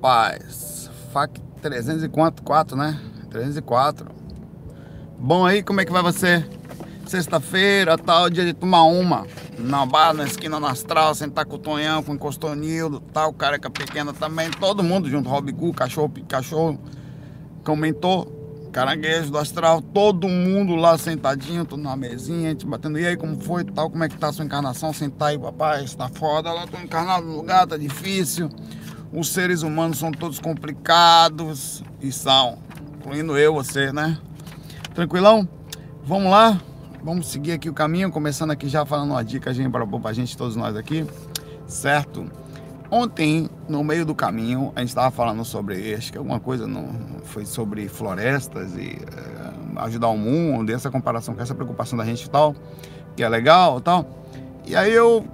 Paz, FAC 304, né? 304. Bom aí, como é que vai você? Sexta-feira, tal, dia de tomar uma. Na barra, na esquina, na astral, sentar com o Tonhão, com o Encostonildo, tal, careca pequena também. Todo mundo junto, Robigu, cachorro, cachorro, comentou. Caranguejo do astral, todo mundo lá sentadinho, tudo na mesinha, a gente batendo. E aí, como foi tal? Como é que tá a sua encarnação? Sentar aí, papai, está foda. Lá tô encarnado no lugar, tá difícil. Os seres humanos são todos complicados e são, incluindo eu, você, né? Tranquilão? Vamos lá? Vamos seguir aqui o caminho, começando aqui já falando uma dica para a gente, todos nós aqui, certo? Ontem, no meio do caminho, a gente estava falando sobre, acho que alguma coisa não, foi sobre florestas e é, ajudar o mundo, essa comparação com essa preocupação da gente e tal, que é legal e tal. E aí eu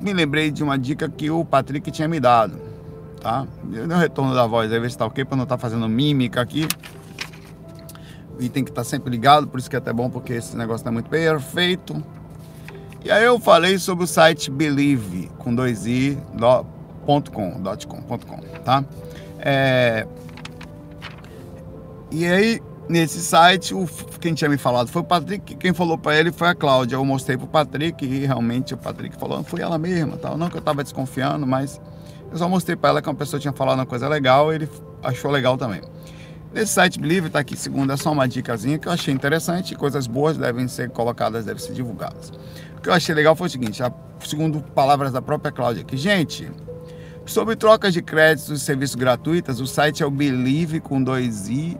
me lembrei de uma dica que o Patrick tinha me dado tá? Um retorno da voz aí, ver se tá ok, para não estar tá fazendo mímica aqui. E tem que estar tá sempre ligado, por isso que é até bom, porque esse negócio é muito perfeito. E aí eu falei sobre o site Believe, com dois i, do, ponto com, dot com, ponto com, tá? É... E aí, nesse site, o, quem tinha me falado foi o Patrick, quem falou para ele foi a Cláudia. Eu mostrei pro Patrick e realmente o Patrick falou, foi ela mesma, tal. Não que eu tava desconfiando, mas eu só mostrei para ela que uma pessoa tinha falado uma coisa legal e ele achou legal também. Nesse site Believe está aqui segundo, é só uma dicasinha que eu achei interessante, coisas boas devem ser colocadas, devem ser divulgadas. O que eu achei legal foi o seguinte, segundo palavras da própria Cláudia, que gente, sobre trocas de créditos e serviços gratuitos, o site é o Believe com dois i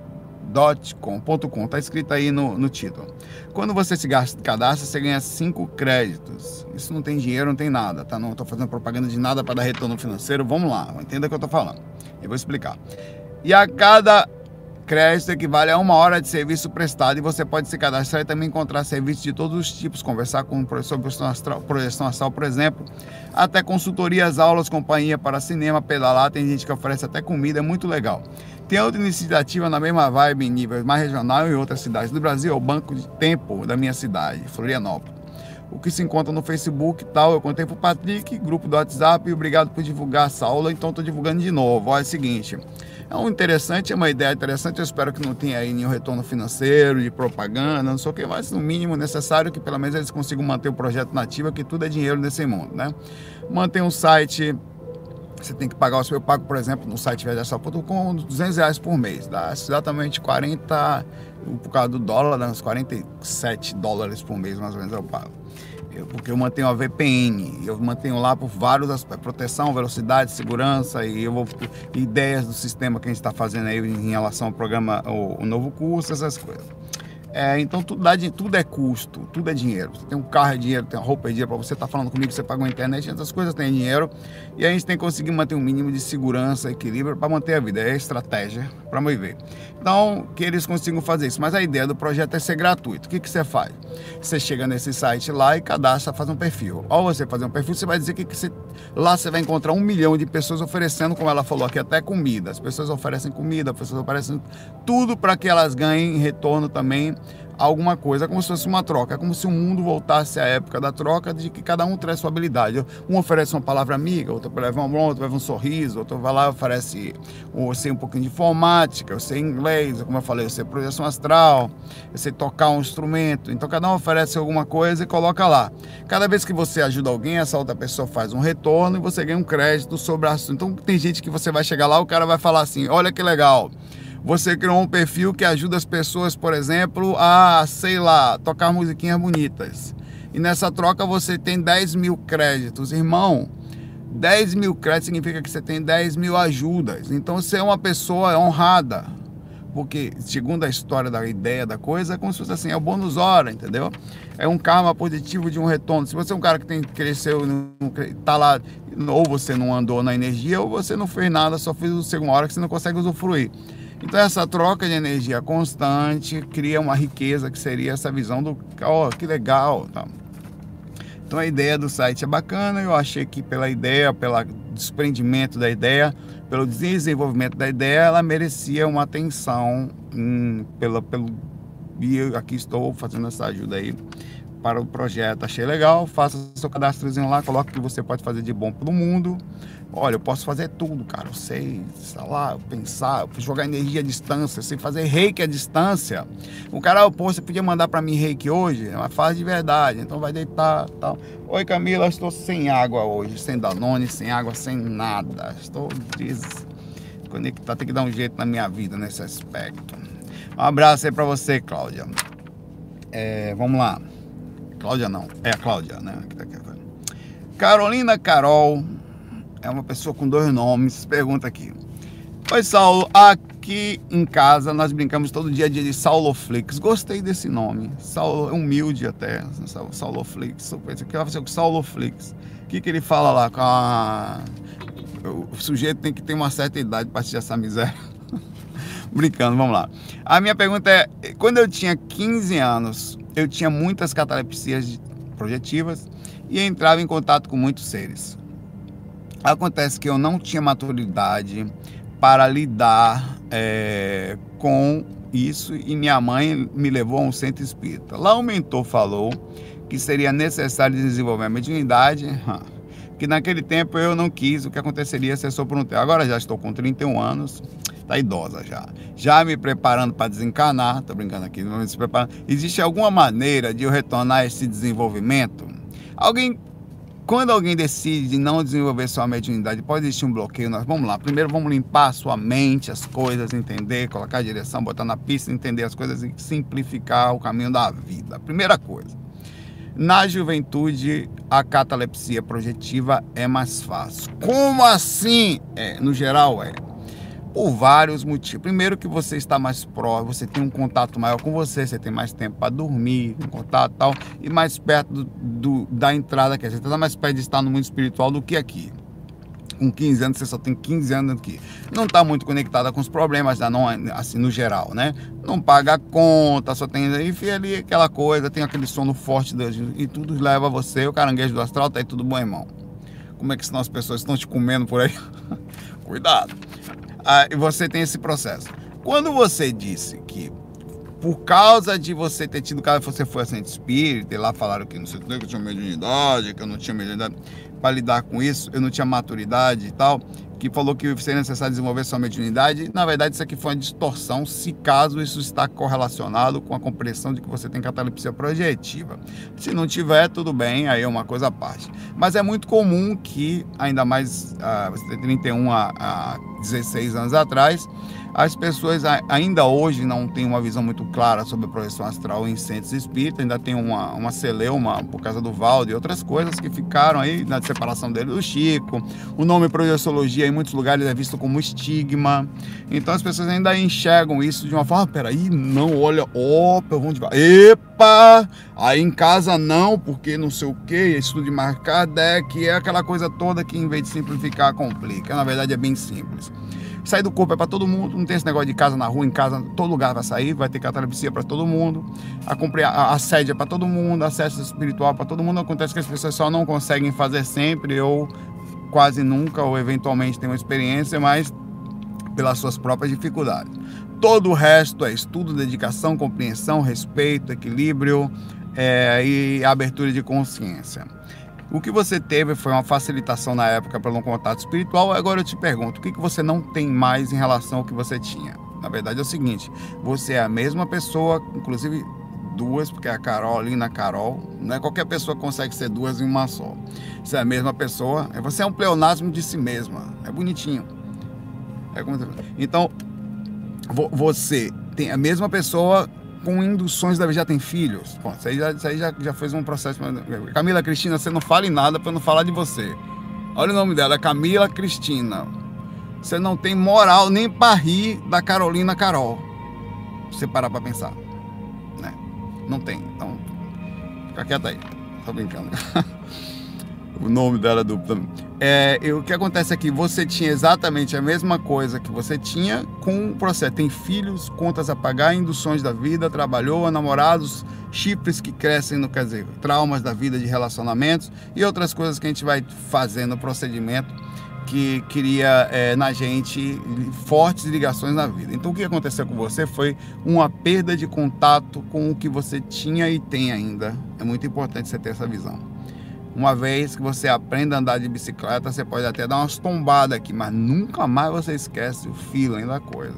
.com, está escrito aí no, no título. Quando você se cadastra, você ganha 5 créditos. Isso não tem dinheiro, não tem nada, tá? Não estou fazendo propaganda de nada para dar retorno financeiro. Vamos lá, entenda o que eu estou falando. Eu vou explicar. E a cada crédito equivale a uma hora de serviço prestado e você pode se cadastrar e também encontrar serviços de todos os tipos, conversar com sobre projeção astral, projeção astral, por exemplo, até consultorias, aulas, companhia para cinema, pedalar, tem gente que oferece até comida, é muito legal. Tem outra iniciativa na mesma vibe, em nível mais regional em outras cidades do Brasil, é o Banco de Tempo da minha cidade, Florianópolis. O que se encontra no Facebook e tal, eu contei pro Patrick, grupo do WhatsApp, e obrigado por divulgar essa aula, então estou divulgando de novo. Olha, é o seguinte, é um interessante, é uma ideia interessante, eu espero que não tenha aí nenhum retorno financeiro, de propaganda, não sei o que, mas no mínimo necessário que pelo menos eles consigam manter o projeto nativo, que tudo é dinheiro nesse mundo, né? Mantém um site você tem que pagar o seu pago, por exemplo, no site viajação.com, 200 reais por mês. Dá exatamente 40, por causa do dólar, dá uns 47 dólares por mês, mais ou menos, eu pago. Eu, porque eu mantenho a VPN, eu mantenho lá por vários aspectos, proteção, velocidade, segurança e eu vou, ideias do sistema que a gente está fazendo aí em relação ao programa, o novo curso, essas coisas. É, então tudo, dá, tudo é custo, tudo é dinheiro. Você tem um carro é dinheiro, tem uma roupa é dinheiro, para você estar tá falando comigo, você paga uma internet, essas coisas têm dinheiro. E a gente tem que conseguir manter um mínimo de segurança, equilíbrio para manter a vida. É a estratégia para mover. Então, que eles consigam fazer isso. Mas a ideia do projeto é ser gratuito. O que, que você faz? Você chega nesse site lá e cadastra, faz um perfil. Ao você fazer um perfil, você vai dizer que, que você, lá você vai encontrar um milhão de pessoas oferecendo, como ela falou aqui, até comida. As pessoas oferecem comida, as pessoas oferecem tudo para que elas ganhem retorno também alguma coisa, é como se fosse uma troca, é como se o mundo voltasse à época da troca, de que cada um traz sua habilidade. Um oferece uma palavra amiga, outro leva um outro leva um sorriso, outro vai lá oferece, eu sei um pouquinho de informática, eu sei inglês, como eu falei, eu sei projeção astral, eu sei tocar um instrumento. Então cada um oferece alguma coisa e coloca lá. Cada vez que você ajuda alguém, essa outra pessoa faz um retorno e você ganha um crédito sobre a Então tem gente que você vai chegar lá, o cara vai falar assim: olha que legal você criou um perfil que ajuda as pessoas, por exemplo, a, sei lá, tocar musiquinhas bonitas. E nessa troca você tem 10 mil créditos. Irmão, 10 mil créditos significa que você tem 10 mil ajudas. Então você é uma pessoa honrada. Porque, segundo a história da ideia da coisa, é como se fosse assim, é o bônus hora, entendeu? É um karma positivo de um retorno. Se você é um cara que tem cresceu, tá lá, ou você não andou na energia, ou você não fez nada, só fez o segundo hora que você não consegue usufruir. Então essa troca de energia constante cria uma riqueza que seria essa visão do, oh, que legal, tá? Então a ideia do site é bacana, eu achei que pela ideia, pelo desprendimento da ideia, pelo desenvolvimento da ideia, ela merecia uma atenção hum, pela, pelo e eu aqui estou fazendo essa ajuda aí para o projeto. Achei legal, faça seu cadastrozinho lá, coloque o que você pode fazer de bom para o mundo. Olha, eu posso fazer tudo, cara. Eu sei, sei lá, pensar, jogar energia à distância, eu sei fazer reiki à distância. O cara, pô, você podia mandar para mim reiki hoje? É uma fase de verdade, então vai deitar tal. Oi, Camila, estou sem água hoje, sem Danone, sem água, sem nada. Estou desconectado, tem que dar um jeito na minha vida nesse aspecto. Um abraço aí para você, Cláudia. É, vamos lá. Cláudia não, é a Cláudia, né? Tá Carolina Carol é uma pessoa com dois nomes. Pergunta aqui. Oi, Saulo. Aqui em casa nós brincamos todo dia de Sauloflix. Gostei desse nome. Saulo é humilde até. Sauloflix. O que vai com Sauloflix? O que, que ele fala lá? Com a... O sujeito tem que ter uma certa idade para assistir essa miséria. Brincando, vamos lá. A minha pergunta é: quando eu tinha 15 anos, eu tinha muitas catalepsias projetivas e entrava em contato com muitos seres. Acontece que eu não tinha maturidade para lidar é, com isso e minha mãe me levou a um centro espírita. Lá o mentor falou que seria necessário desenvolver a mediunidade, que naquele tempo eu não quis, o que aconteceria se eu sou por um tempo. Agora já estou com 31 anos, tá idosa já. Já me preparando para desencanar, tô brincando aqui, não se preparando. Existe alguma maneira de eu retornar esse desenvolvimento? Alguém quando alguém decide não desenvolver sua mediunidade, pode existir um bloqueio. Nós vamos lá. Primeiro vamos limpar a sua mente, as coisas, entender, colocar a direção, botar na pista, entender as coisas e simplificar o caminho da vida. Primeira coisa. Na juventude, a catalepsia projetiva é mais fácil. Como assim? É, no geral é por vários motivos. Primeiro que você está mais próximo, você tem um contato maior com você, você tem mais tempo para dormir, um contato tal, e mais perto do, do da entrada, que você está mais perto de estar no mundo espiritual do que aqui. Com 15 anos, você só tem 15 anos aqui. Não está muito conectada com os problemas, da não, assim, no geral, né? Não paga a conta, só tem enfim, ali aquela coisa, tem aquele sono forte e tudo leva você, o caranguejo do astral, tá aí tudo bom, irmão. Como é que senão as pessoas estão te comendo por aí? Cuidado ah, você tem esse processo. Quando você disse que por causa de você ter tido, caso você foi assistente espírita, e lá falaram que não sei o que, eu tinha mediunidade, que eu não tinha mediunidade, para lidar com isso, eu não tinha maturidade e tal, que falou que seria necessário desenvolver sua mediunidade. Na verdade, isso aqui foi uma distorção, se caso isso está correlacionado com a compreensão de que você tem catalepsia projetiva. Se não tiver, tudo bem, aí é uma coisa à parte. Mas é muito comum que, ainda mais ah, você tem 31 a, a 16 anos atrás, as pessoas ainda hoje não têm uma visão muito clara sobre a projeção astral em centros espíritas, ainda tem uma, uma celeuma por causa do Valdo e outras coisas que ficaram aí na separação dele do Chico. O nome projeciologia em muitos lugares é visto como estigma. Então as pessoas ainda enxergam isso de uma forma, ah, peraí, não, olha, opa, vamos devagar. Epa! Aí em casa não, porque não sei o que, estudo de marcar deck, é aquela coisa toda que em vez de simplificar, complica. Na verdade é bem simples. Sair do corpo é para todo mundo, não tem esse negócio de casa na rua, em casa, todo lugar vai sair, vai ter catalepsia para todo mundo, a, a, a sede é para todo mundo, acesso espiritual para todo mundo. Acontece que as pessoas só não conseguem fazer sempre ou quase nunca, ou eventualmente tem uma experiência, mas pelas suas próprias dificuldades. Todo o resto é estudo, dedicação, compreensão, respeito, equilíbrio é, e abertura de consciência. O que você teve foi uma facilitação na época pelo contato espiritual. Agora eu te pergunto, o que, você não tem mais em relação ao que você tinha? Na verdade é o seguinte, você é a mesma pessoa, inclusive duas, porque a Carolina Carol, não é qualquer pessoa consegue ser duas em uma só. Você é a mesma pessoa, é, você é um pleonasmo de si mesma, é bonitinho. É como... Então, você tem a mesma pessoa com induções da já tem filhos. Bom, isso aí, já, isso aí já, já fez um processo. Camila Cristina, você não fale nada para não falar de você. Olha o nome dela, é Camila Cristina. Você não tem moral nem para rir da Carolina Carol. você parar para pensar. Né? Não tem. Então, fica quieta aí. Tô brincando. o nome dela é duplo. É, o que acontece é que você tinha exatamente a mesma coisa que você tinha com o processo. Tem filhos, contas a pagar, induções da vida, trabalhou, namorados, chifres que crescem, no, quer traumas da vida de relacionamentos e outras coisas que a gente vai fazendo no procedimento que queria é, na gente fortes ligações na vida. Então o que aconteceu com você foi uma perda de contato com o que você tinha e tem ainda. É muito importante você ter essa visão. Uma vez que você aprenda a andar de bicicleta, você pode até dar umas tombadas aqui, mas nunca mais você esquece o feeling da coisa.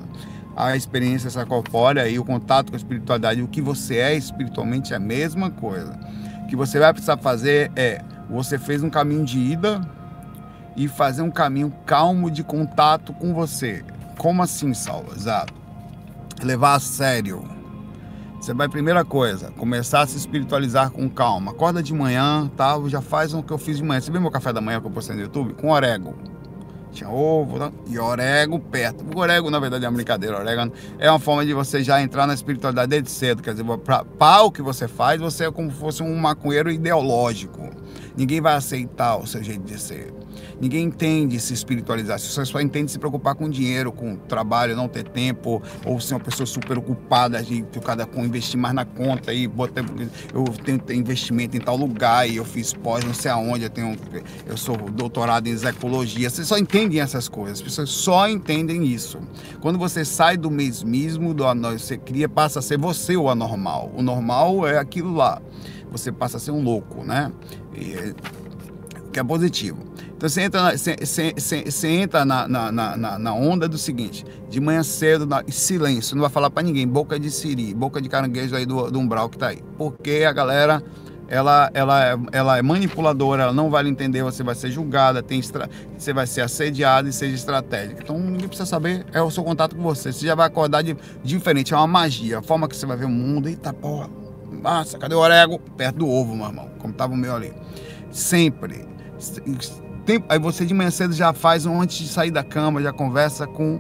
A experiência essa corpórea e o contato com a espiritualidade, o que você é espiritualmente é a mesma coisa. O que você vai precisar fazer é, você fez um caminho de ida, e fazer um caminho calmo de contato com você. Como assim, Saulo? Exato. Levar a sério. Você vai, primeira coisa, começar a se espiritualizar com calma. Acorda de manhã, tá? Já faz o que eu fiz de manhã. Você viu meu café da manhã que eu postei no YouTube? Com orégano. Tinha ovo tá? e orégano perto. O orégano, na verdade, é uma brincadeira. Orégano é uma forma de você já entrar na espiritualidade desde cedo. Quer dizer, para o que você faz, você é como se fosse um maconheiro ideológico. Ninguém vai aceitar o seu jeito de ser. Ninguém entende se espiritualizar. Você só entende se preocupar com dinheiro, com trabalho, não ter tempo, ou ser uma pessoa super ocupada de cada com investir mais na conta e botar, eu tenho investimento em tal lugar e eu fiz pós não sei aonde, eu tenho eu sou doutorado em ecologia. Vocês só entendem essas coisas. As pessoas só entendem isso. Quando você sai do mesmismo, do você cria, passa a ser você o anormal. O normal é aquilo lá. Você passa a ser um louco, né? E, que é positivo. Então você entra, na, você, você, você entra na, na, na, na, onda do seguinte: de manhã cedo, na, silêncio, não vai falar para ninguém, boca de siri, boca de caranguejo aí do, do umbral que tá aí. Porque a galera ela, ela, ela é manipuladora, ela não vai entender, você vai ser julgada, tem estra... você vai ser assediado e seja estratégico. Então ninguém precisa saber, é o seu contato com você. Você já vai acordar de, diferente, é uma magia, a forma que você vai ver o mundo. Eita porra, massa, cadê o orégano? Perto do ovo, meu irmão, como tava o meu ali. Sempre tempo, aí você de manhã cedo já faz um antes de sair da cama, já conversa com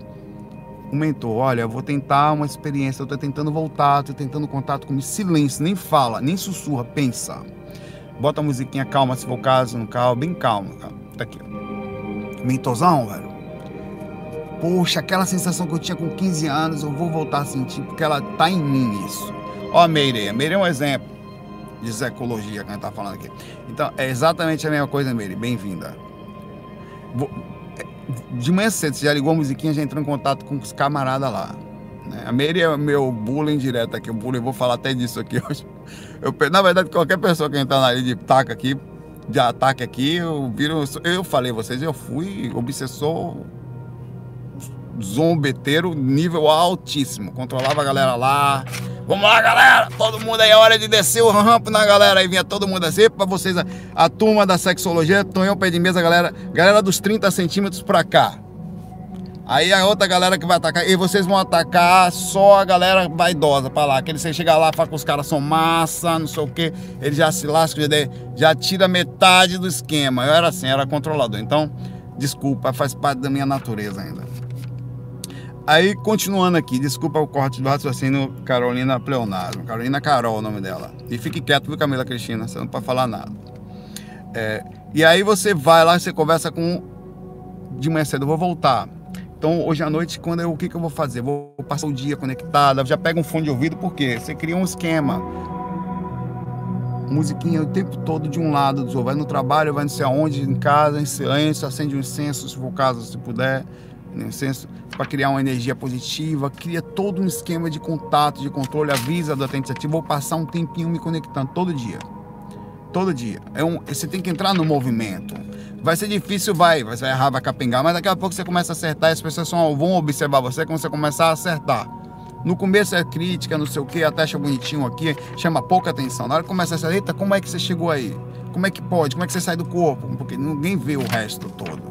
o mentor. Olha, eu vou tentar uma experiência, eu estou tentando voltar, estou tentando contato comigo. Silêncio, nem fala, nem sussurra, pensa. Bota a musiquinha calma, se for o caso, no carro, bem calmo. Tá aqui. Mentorzão, velho. Poxa, aquela sensação que eu tinha com 15 anos, eu vou voltar a sentir, porque ela tá em mim isso. Ó Meire, Meire é um exemplo de ecologia que a gente tá falando aqui. Então, é exatamente a mesma coisa, Meire. Bem-vinda. É, de manhã cedo, você já ligou a musiquinha, já entrou em contato com os camaradas lá. Né? A Meire é meu bullying direto aqui, o bullying, vou falar até disso aqui hoje. Eu, na verdade, qualquer pessoa que entrar na área de taca aqui, de ataque aqui, eu viro. Eu falei vocês, eu fui obsessor zombeteiro nível altíssimo. Controlava a galera lá. Vamos lá, galera! Todo mundo aí, é hora de descer o rampo na galera. Aí vinha todo mundo assim, pra vocês, a, a turma da sexologia, Tonhão pé de mesa, galera. Galera dos 30 centímetros pra cá. Aí a outra galera que vai atacar, e vocês vão atacar só a galera vaidosa pra lá. Que você chega lá, fala que os caras são massa, não sei o que, ele já se lasca, já, já tira metade do esquema. Eu era assim, era controlador. Então, desculpa, faz parte da minha natureza ainda. Aí, continuando aqui, desculpa o corte do raciocínio Carolina Pleonasmo. Carolina Carol, é o nome dela. E fique quieto, viu, Camila Cristina? Você não pode falar nada. É, e aí você vai lá, você conversa com. De manhã cedo, eu vou voltar. Então, hoje à noite, quando eu, o que, que eu vou fazer? Vou passar o dia conectado, já pega um fone de ouvido, porque você cria um esquema. Musiquinha o tempo todo de um lado do outro. Vai no trabalho, vai não sei aonde, em casa, em silêncio, acende um incenso, se for o caso, se puder né? para criar uma energia positiva, cria todo um esquema de contato, de controle, avisa do atendente ativo, vou passar um tempinho me conectando todo dia. Todo dia. É um, você tem que entrar no movimento. Vai ser difícil, vai, vai errar, vai capengar, mas daqui a pouco você começa a acertar as pessoas vão observar você quando você começar a acertar. No começo é crítica, não sei o que, até acha bonitinho aqui, chama pouca atenção. Na hora que começa a ser, eita, como é que você chegou aí? Como é que pode? Como é que você sai do corpo? Porque ninguém vê o resto todo.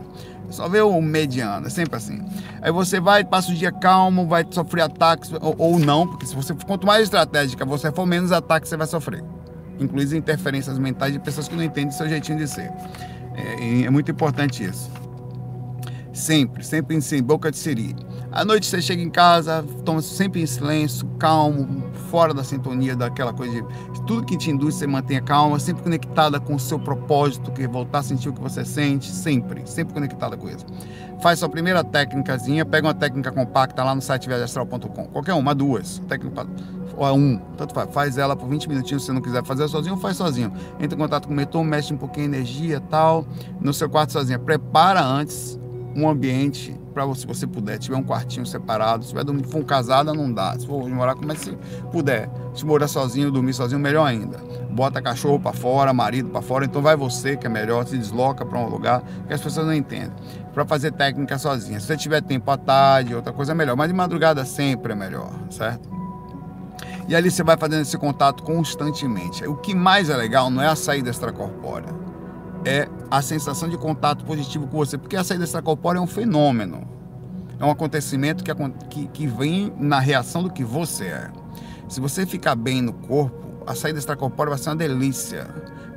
Só vê o mediano, é sempre assim. Aí você vai, passa o dia calmo, vai sofrer ataques ou, ou não, porque se você quanto mais estratégica você for, menos ataques você vai sofrer. Inclusive interferências mentais de pessoas que não entendem seu jeitinho de ser. É, é muito importante isso. Sempre, sempre em boca de siri. À noite você chega em casa, toma sempre em silêncio, calmo, fora da sintonia daquela coisa de tudo que te induz, você mantenha calma, sempre conectada com o seu propósito, que é voltar a sentir o que você sente, sempre, sempre conectada com isso. Faz sua primeira técnicazinha, pega uma técnica compacta lá no site viajastral.com, qualquer uma, duas, técnica ou um, tanto faz, faz ela por 20 minutinhos, se não quiser fazer sozinho, faz sozinho. Entra em contato com o mentor, mexe um pouquinho a energia tal, no seu quarto sozinho. Prepara antes um ambiente para você, se você puder, tiver um quartinho separado, se tiver dormir, for um casada, não dá. Se for morar, como é que se puder. Se morar sozinho, dormir sozinho, melhor ainda. Bota cachorro para fora, marido para fora, então vai você que é melhor, se desloca para um lugar que as pessoas não entendem. Para fazer técnica sozinha. Se você tiver tempo à tarde, outra coisa é melhor, mas de madrugada sempre é melhor, certo? E ali você vai fazendo esse contato constantemente. O que mais é legal não é a saída extracorpórea, é a sensação de contato positivo com você, porque a saída extracorpórea é um fenômeno, é um acontecimento que, que, que vem na reação do que você é. Se você ficar bem no corpo, a saída extracorpórea vai ser uma delícia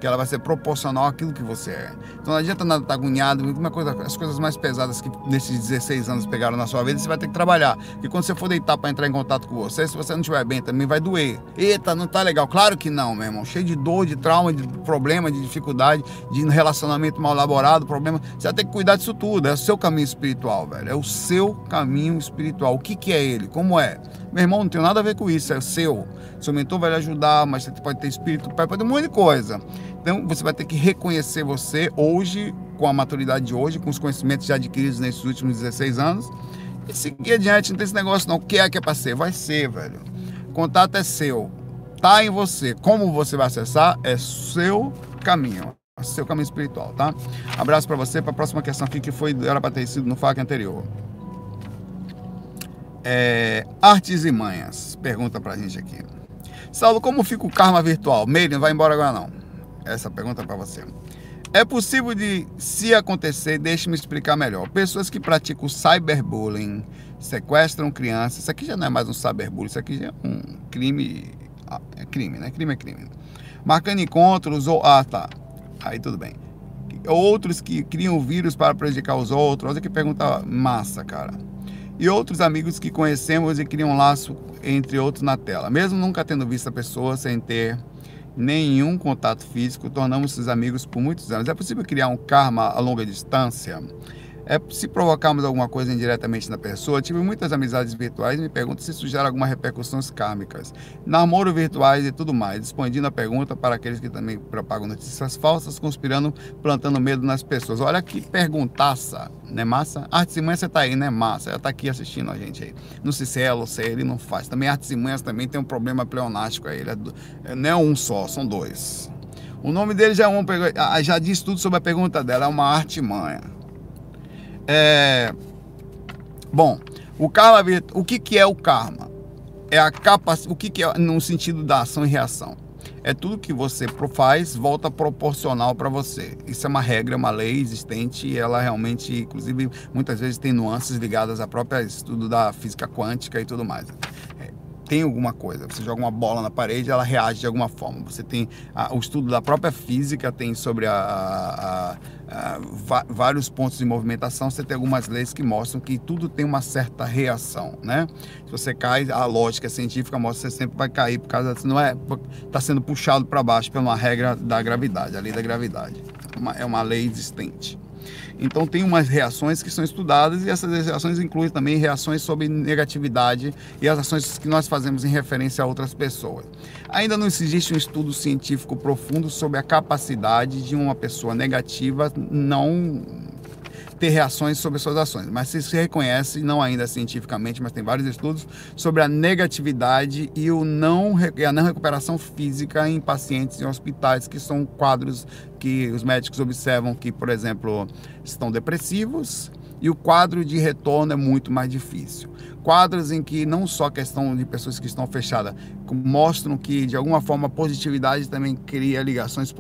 que ela vai ser proporcional àquilo que você é. Então não adianta nada estar agoniado, uma coisa, as coisas mais pesadas que nesses 16 anos pegaram na sua vida, você vai ter que trabalhar. E quando você for deitar para entrar em contato com você, se você não estiver bem, também vai doer. Eita, não tá legal. Claro que não, meu irmão. Cheio de dor, de trauma, de problema, de dificuldade, de relacionamento mal elaborado, problema. Você vai ter que cuidar disso tudo. É o seu caminho espiritual, velho. É o seu caminho espiritual. O que, que é ele? Como é? Meu irmão, não tem nada a ver com isso, é seu. Seu mentor vai lhe ajudar, mas você pode ter espírito, pode ter um monte de coisa. Então você vai ter que reconhecer você hoje, com a maturidade de hoje, com os conhecimentos já adquiridos nesses últimos 16 anos, e seguir adiante. Não tem esse negócio não. O que é que é para ser? Vai ser, velho. O contato é seu. Tá em você. Como você vai acessar é seu caminho. Seu caminho espiritual, tá? Abraço para você. Para a próxima questão aqui, que foi era para ter sido no FAQ anterior. É, artes e manhas. Pergunta pra gente aqui. Saulo, como fica o karma virtual? Meire, não vai embora agora não. Essa pergunta é para você. É possível de, se acontecer, deixe-me explicar melhor. Pessoas que praticam cyberbullying, sequestram crianças, isso aqui já não é mais um cyberbullying, isso aqui já é um crime, ah, é crime, né? Crime é crime. Marcando encontros ou, ah, tá, aí tudo bem. Outros que criam vírus para prejudicar os outros, olha que pergunta massa, cara. E outros amigos que conhecemos e criam um laço entre outros na tela. Mesmo nunca tendo visto a pessoa sem ter nenhum contato físico, tornamos-nos amigos por muitos anos. É possível criar um karma a longa distância? É, se provocarmos alguma coisa indiretamente na pessoa, tive muitas amizades virtuais e me pergunto se isso gera alguma repercussões kármicas. Namoro virtuais e tudo mais, expandindo a pergunta para aqueles que também propagam notícias falsas, conspirando, plantando medo nas pessoas. Olha que perguntaça, né massa? Artes e Manhas você tá aí, né massa? Ela tá aqui assistindo a gente aí. Não sei se é ela se é ele, não faz. Também Artes e Manhas também tem um problema pleonástico aí, ele é, não é um só, são dois. O nome dele já, é um, já diz tudo sobre a pergunta dela, é uma arte manha. É... Bom, o karma, o que, que é o karma? É a capacidade, o que, que é no sentido da ação e reação? É tudo que você faz volta proporcional para você. Isso é uma regra, uma lei existente e ela realmente, inclusive, muitas vezes tem nuances ligadas ao próprio estudo da física quântica e tudo mais. Tem alguma coisa. Você joga uma bola na parede, ela reage de alguma forma. Você tem a, o estudo da própria física, tem sobre a, a, a, vários pontos de movimentação. Você tem algumas leis que mostram que tudo tem uma certa reação, né? Se você cai, a lógica científica mostra que você sempre vai cair por causa não é está sendo puxado para baixo pela regra da gravidade, a lei da gravidade. É uma, é uma lei existente. Então tem umas reações que são estudadas e essas reações incluem também reações sobre negatividade e as ações que nós fazemos em referência a outras pessoas. Ainda não existe um estudo científico profundo sobre a capacidade de uma pessoa negativa não ter reações sobre suas ações, mas se reconhece, não ainda cientificamente, mas tem vários estudos sobre a negatividade e o não, a não recuperação física em pacientes em hospitais, que são quadros que os médicos observam que, por exemplo, estão depressivos e o quadro de retorno é muito mais difícil. Quadros em que não só a questão de pessoas que estão fechadas mostram que de alguma forma a positividade também cria ligações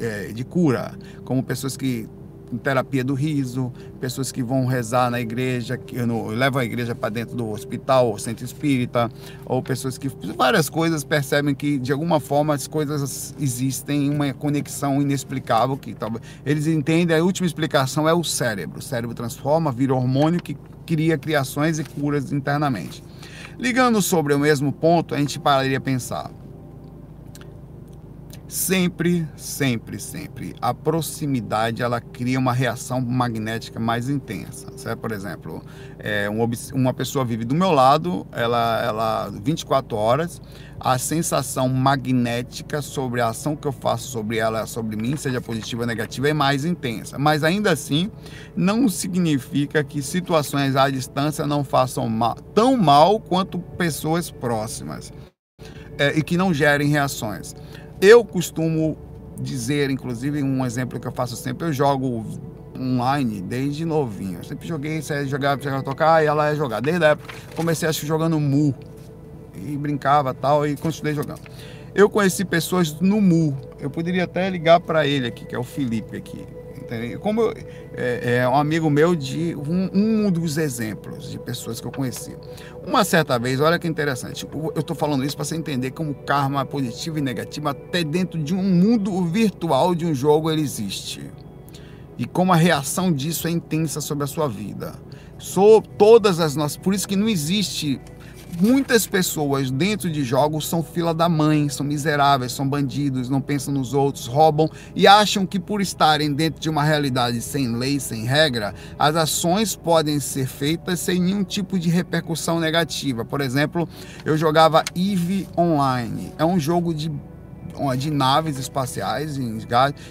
eh, de cura, como pessoas que terapia do riso, pessoas que vão rezar na igreja, que no, levam a igreja para dentro do hospital ou centro espírita, ou pessoas que várias coisas percebem que de alguma forma as coisas existem uma conexão inexplicável que talvez eles entendem a última explicação é o cérebro. O cérebro transforma, vira hormônio que cria criações e curas internamente. Ligando sobre o mesmo ponto, a gente pararia pensar. Sempre, sempre, sempre a proximidade ela cria uma reação magnética mais intensa. Certo? Por exemplo, é, uma pessoa vive do meu lado, ela, ela 24 horas, a sensação magnética sobre a ação que eu faço sobre ela, sobre mim, seja positiva ou negativa, é mais intensa. Mas ainda assim, não significa que situações à distância não façam tão mal quanto pessoas próximas é, e que não gerem reações. Eu costumo dizer, inclusive, um exemplo que eu faço sempre, eu jogo online desde novinho. Eu sempre joguei, você jogava, jogava tocar, e ela ia jogar. Desde a época, comecei acho jogando Mu. E brincava tal, e continuei jogando. Eu conheci pessoas no Mu. Eu poderia até ligar para ele aqui, que é o Felipe aqui. Como é, é, um amigo meu de um, um, dos exemplos de pessoas que eu conheci. Uma certa vez, olha que interessante, eu estou falando isso para você entender como karma positivo e negativo até dentro de um mundo virtual de um jogo ele existe. E como a reação disso é intensa sobre a sua vida. Sou todas as nossas, por isso que não existe Muitas pessoas dentro de jogos são fila da mãe, são miseráveis, são bandidos, não pensam nos outros, roubam e acham que por estarem dentro de uma realidade sem lei, sem regra, as ações podem ser feitas sem nenhum tipo de repercussão negativa. Por exemplo, eu jogava EVE Online. É um jogo de de naves espaciais em,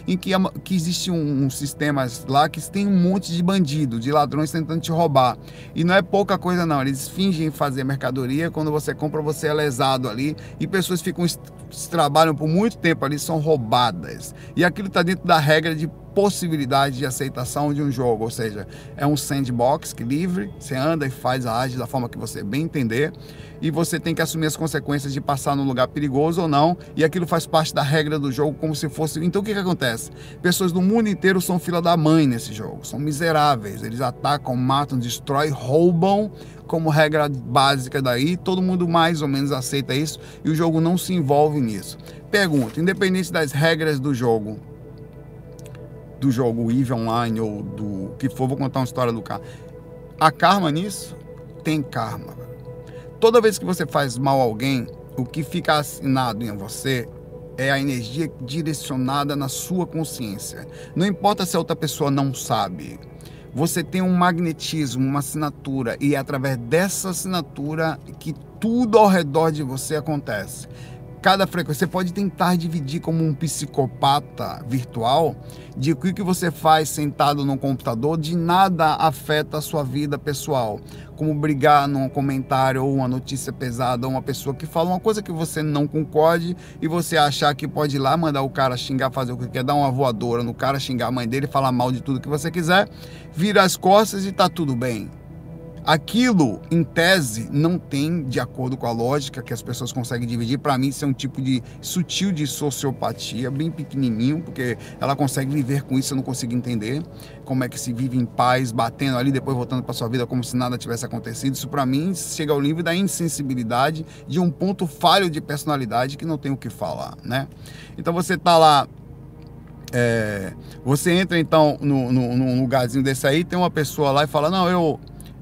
em que, que existe um, um sistema lá que tem um monte de bandido, de ladrões tentando te roubar. E não é pouca coisa não, eles fingem fazer mercadoria, quando você compra você é lesado ali e pessoas ficam trabalham por muito tempo ali são roubadas. E aquilo está dentro da regra de possibilidade de aceitação de um jogo, ou seja, é um sandbox que livre, você anda e faz a arte da forma que você bem entender, e você tem que assumir as consequências de passar num lugar perigoso ou não, e aquilo faz parte da regra do jogo como se fosse. Então o que, que acontece? Pessoas do mundo inteiro são fila da mãe nesse jogo, são miseráveis, eles atacam, matam, destroem, roubam como regra básica daí, todo mundo mais ou menos aceita isso e o jogo não se envolve nisso. Pergunta, independente das regras do jogo, do jogo EVE Online ou do que for, vou contar uma história do carro. Há karma nisso? Tem karma. Toda vez que você faz mal a alguém, o que fica assinado em você é a energia direcionada na sua consciência. Não importa se a outra pessoa não sabe. Você tem um magnetismo, uma assinatura, e é através dessa assinatura que tudo ao redor de você acontece cada frequência. Você pode tentar dividir como um psicopata virtual de que o que você faz sentado no computador de nada afeta a sua vida pessoal. Como brigar num comentário ou uma notícia pesada ou uma pessoa que fala uma coisa que você não concorde e você achar que pode ir lá mandar o cara xingar, fazer o que quer, dar uma voadora no cara, xingar a mãe dele, falar mal de tudo que você quiser, vira as costas e tá tudo bem. Aquilo, em tese, não tem, de acordo com a lógica que as pessoas conseguem dividir. Para mim, isso é um tipo de sutil de sociopatia, bem pequenininho, porque ela consegue viver com isso, eu não consigo entender como é que se vive em paz, batendo ali, depois voltando para sua vida como se nada tivesse acontecido. Isso, para mim, chega ao nível da insensibilidade, de um ponto falho de personalidade que não tem o que falar, né? Então, você tá lá é, você entra então num lugarzinho desse aí, tem uma pessoa lá e fala: Não, eu,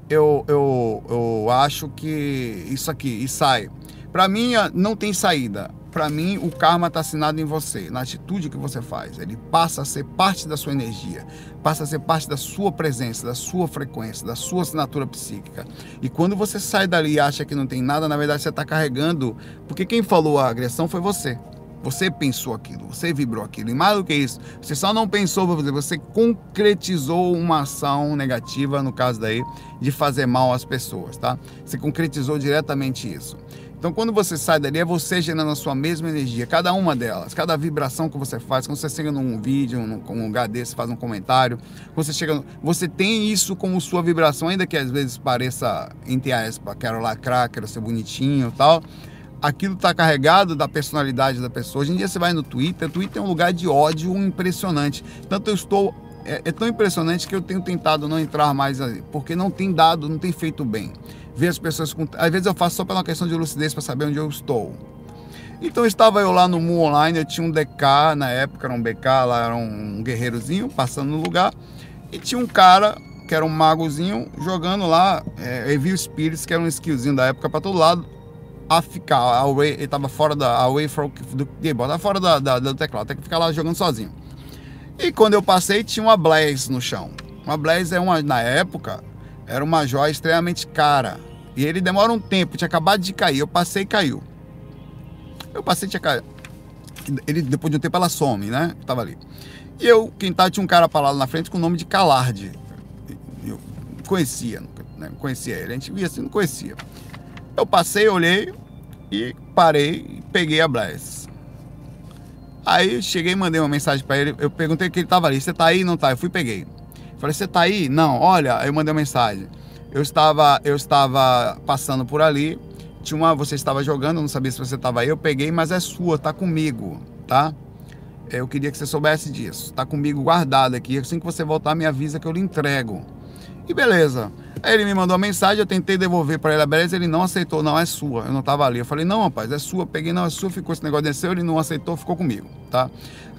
eu, eu, eu acho que isso aqui, e sai. Para mim, não tem saída. Para mim, o karma está assinado em você, na atitude que você faz. Ele passa a ser parte da sua energia, passa a ser parte da sua presença, da sua frequência, da sua assinatura psíquica. E quando você sai dali e acha que não tem nada, na verdade você está carregando, porque quem falou a agressão foi você. Você pensou aquilo, você vibrou aquilo. E mais do que isso, você só não pensou, você concretizou uma ação negativa, no caso daí, de fazer mal às pessoas, tá? Você concretizou diretamente isso. Então, quando você sai dali, é você gerando a sua mesma energia, cada uma delas, cada vibração que você faz. Quando você chega num vídeo, num, num lugar desse, faz um comentário, você chega, você tem isso como sua vibração, ainda que às vezes pareça, entre aspas, quero lacrar, quero ser bonitinho e tal aquilo está carregado da personalidade da pessoa. Hoje em dia você vai no Twitter, o Twitter é um lugar de ódio impressionante. Tanto eu estou. É, é, tão impressionante que eu tenho tentado não entrar mais ali, porque não tem dado, não tem feito bem. Ver as pessoas com. Às vezes eu faço só pela questão de lucidez para saber onde eu estou. Então estava eu lá no Mu Online, eu tinha um DK, na época era um BK, lá era um guerreirozinho passando no lugar, e tinha um cara que era um magozinho jogando lá é, Evil Spirits, que era um skillzinho da época para todo lado, a ficar away, ele tava fora da away from do keyboard, fora da, da, do teclado, tem que ficar lá jogando sozinho. E quando eu passei, tinha uma Blaze no chão. Uma Blaze é uma, na época, era uma joia extremamente cara. E ele demora um tempo, tinha acabado de cair. Eu passei e caiu. Eu passei e tinha caído. Ele, depois de um tempo, ela some, né? Tava ali. E eu, quem tá, tinha um cara parado na frente com o nome de Calarde. Eu conhecia, né? conhecia ele. A gente via assim, não conhecia. Eu passei, olhei e parei e peguei a Blaze. Aí cheguei mandei uma mensagem para ele. Eu perguntei que ele tava ali. Você tá aí? Não tá. Eu fui peguei. Falei, você tá aí? Não. Olha, eu mandei uma mensagem. Eu estava, eu estava passando por ali. Tinha uma, você estava jogando, não sabia se você estava aí. Eu peguei, mas é sua, tá comigo, tá? Eu queria que você soubesse disso. Tá comigo guardado aqui. Assim que você voltar, me avisa que eu lhe entrego. E beleza. Aí ele me mandou uma mensagem, eu tentei devolver para ele a beleza, ele não aceitou, não, é sua. Eu não tava ali. Eu falei, não, rapaz, é sua. Peguei, não, é sua, ficou esse negócio desceu, ele não aceitou, ficou comigo, tá?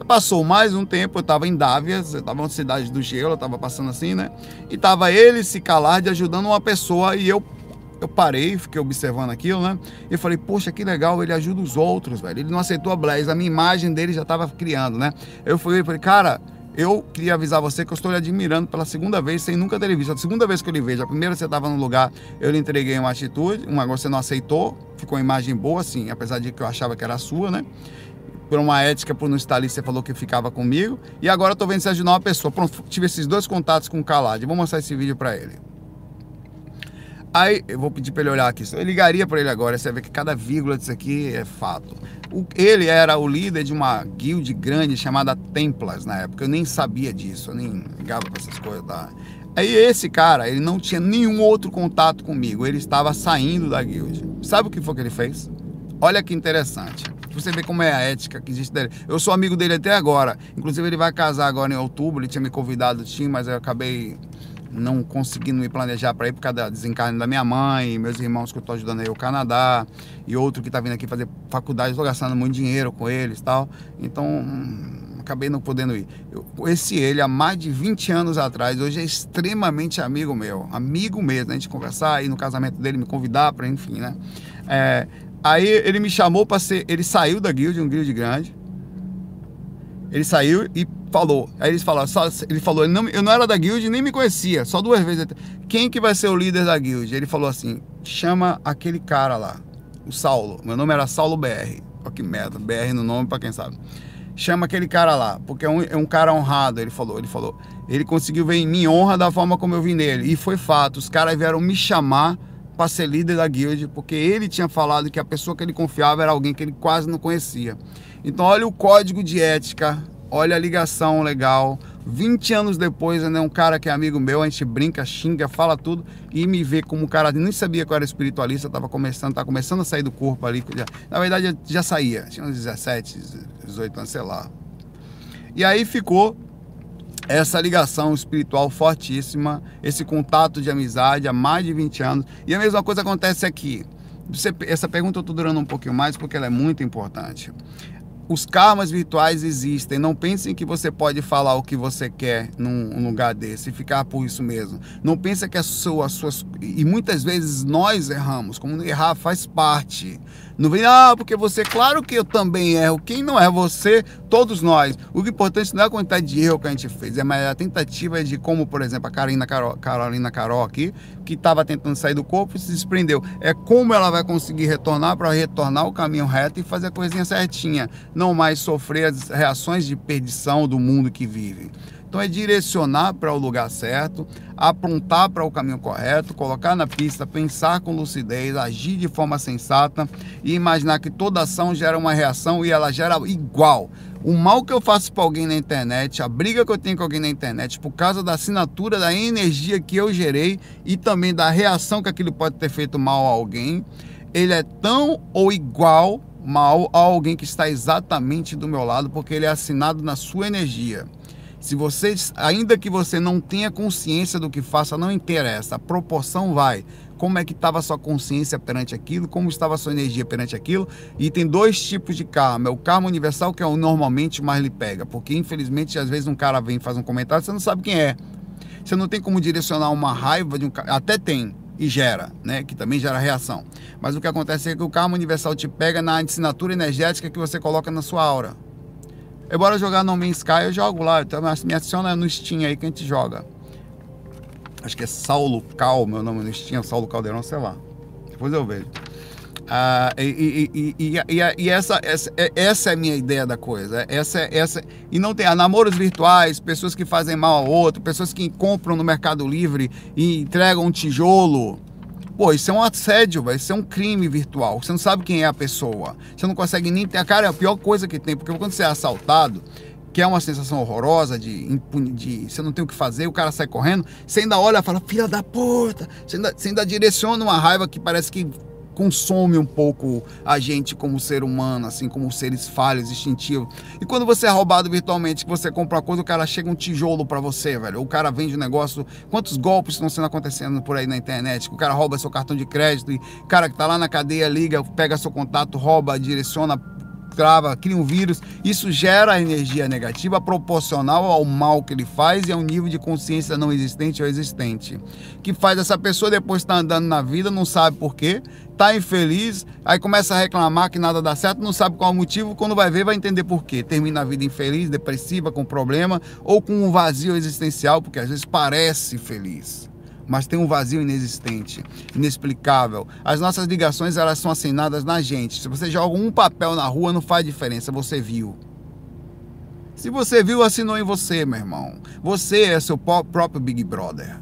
Passou mais um tempo, eu tava em Dávias, eu tava na cidade do gelo, eu tava passando assim, né? E tava ele, se calar, de ajudando uma pessoa e eu eu parei, fiquei observando aquilo, né? E falei, poxa, que legal, ele ajuda os outros, velho. Ele não aceitou a Blaze, a minha imagem dele já estava criando, né? Eu fui, falei, cara, eu queria avisar você que eu estou lhe admirando pela segunda vez, sem nunca ter visto. A segunda vez que eu lhe vejo, a primeira você estava no lugar, eu lhe entreguei uma atitude, uma você não aceitou, ficou uma imagem boa, assim, apesar de que eu achava que era sua, né? Por uma ética, por não estar ali, você falou que ficava comigo. E agora eu tô vendo você ajudar uma pessoa. Pronto, tive esses dois contatos com o Calad. Vou mostrar esse vídeo para ele. Aí, eu vou pedir para ele olhar aqui. Eu ligaria para ele agora, você vê que cada vírgula disso aqui é fato. Ele era o líder de uma guild grande chamada Templas na época. Eu nem sabia disso, eu nem ligava para essas coisas. Tá? Aí esse cara, ele não tinha nenhum outro contato comigo. Ele estava saindo da guild. Sabe o que foi que ele fez? Olha que interessante. Você vê como é a ética que existe dele. Eu sou amigo dele até agora. Inclusive, ele vai casar agora em outubro. Ele tinha me convidado, tinha, mas eu acabei não conseguindo me planejar para ir por causa da desencarne da minha mãe, meus irmãos que eu estou ajudando aí o Canadá, e outro que está vindo aqui fazer faculdade, estou gastando muito dinheiro com eles tal. Então, hum, acabei não podendo ir. Eu conheci ele há mais de 20 anos atrás, hoje é extremamente amigo meu, amigo mesmo, a gente conversar, ir no casamento dele, me convidar para, enfim, né? É, aí ele me chamou para ser, ele saiu da guild, um guild grande, ele saiu e falou. Aí eles falaram, só, ele falou, ele não, eu não era da guild, nem me conhecia, só duas vezes. Quem que vai ser o líder da guild? Ele falou assim, chama aquele cara lá, o Saulo. Meu nome era Saulo BR. Olha que merda, BR no nome para quem sabe. Chama aquele cara lá, porque é um, é um cara honrado, ele falou, ele falou. Ele conseguiu ver em mim honra da forma como eu vi nele. E foi fato, os caras vieram me chamar para ser líder da guild, porque ele tinha falado que a pessoa que ele confiava era alguém que ele quase não conhecia. Então olha o código de ética olha a ligação legal. 20 anos depois, ainda é um cara que é amigo meu, a gente brinca, xinga, fala tudo e me vê como um cara, nem sabia que eu era espiritualista, estava começando, tava começando a sair do corpo ali. Já, na verdade, já saía, tinha uns 17, 18 anos, sei lá. E aí ficou essa ligação espiritual fortíssima, esse contato de amizade há mais de 20 anos. E a mesma coisa acontece aqui. Você, essa pergunta eu estou durando um pouquinho mais porque ela é muito importante os karmas virtuais existem. Não pensem que você pode falar o que você quer num lugar desse e ficar por isso mesmo. Não pense que a sua, as suas. E muitas vezes nós erramos. Como errar faz parte. Não vem, ah, porque você, claro que eu também erro. Quem não é você, todos nós. O importante não é a quantidade de erro que a gente fez, é mais a tentativa de como, por exemplo, a Carolina Carol, Carolina Carol aqui, que estava tentando sair do corpo e se desprendeu. É como ela vai conseguir retornar para retornar o caminho reto e fazer a coisinha certinha. Não mais sofrer as reações de perdição do mundo que vive. Então é direcionar para o lugar certo, apontar para o caminho correto, colocar na pista, pensar com lucidez, agir de forma sensata e imaginar que toda ação gera uma reação e ela gera igual. O mal que eu faço para alguém na internet, a briga que eu tenho com alguém na internet, por causa da assinatura da energia que eu gerei e também da reação que aquilo pode ter feito mal a alguém, ele é tão ou igual mal a alguém que está exatamente do meu lado, porque ele é assinado na sua energia. Se você, ainda que você não tenha consciência do que faça, não interessa, a proporção vai. Como é que estava a sua consciência perante aquilo, como estava a sua energia perante aquilo. E tem dois tipos de karma. É o karma universal, que é o normalmente mais lhe pega. Porque, infelizmente, às vezes um cara vem e faz um comentário, você não sabe quem é. Você não tem como direcionar uma raiva de um cara. Até tem, e gera, né? Que também gera reação. Mas o que acontece é que o karma universal te pega na assinatura energética que você coloca na sua aura. Eu bora jogar No Man's Sky, eu jogo lá. Então me adiciona no Steam aí que a gente joga. Acho que é Saulo Cal, meu nome no Steam, Saulo Caldeirão, sei lá. Depois eu vejo. Ah, e, e, e, e, essa, essa, essa é a minha ideia da coisa. Essa, essa, e não tem namoros virtuais, pessoas que fazem mal ao outro, pessoas que compram no Mercado Livre e entregam um tijolo. Pô, isso é um assédio, vai ser é um crime virtual. Você não sabe quem é a pessoa. Você não consegue nem ter. Cara, é a pior coisa que tem, porque quando você é assaltado, que é uma sensação horrorosa de, de você não tem o que fazer, o cara sai correndo, você ainda olha e fala, filha da puta, você ainda, você ainda direciona uma raiva que parece que consome um pouco a gente como ser humano, assim, como seres falhos, instintivos. E quando você é roubado virtualmente, que você compra uma coisa, o cara chega um tijolo para você, velho. O cara vende um negócio. Quantos golpes estão sendo acontecendo por aí na internet? O cara rouba seu cartão de crédito e o cara que tá lá na cadeia liga, pega seu contato, rouba, direciona trava, cria um vírus. Isso gera energia negativa proporcional ao mal que ele faz e ao nível de consciência não existente ou existente. Que faz essa pessoa depois estar tá andando na vida, não sabe por quê, tá infeliz, aí começa a reclamar que nada dá certo, não sabe qual é o motivo, quando vai ver vai entender por quê. Termina a vida infeliz, depressiva, com problema ou com um vazio existencial, porque às vezes parece feliz mas tem um vazio inexistente, inexplicável. As nossas ligações elas são assinadas na gente. Se você joga um papel na rua, não faz diferença, você viu. Se você viu, assinou em você, meu irmão. Você é seu próprio Big Brother.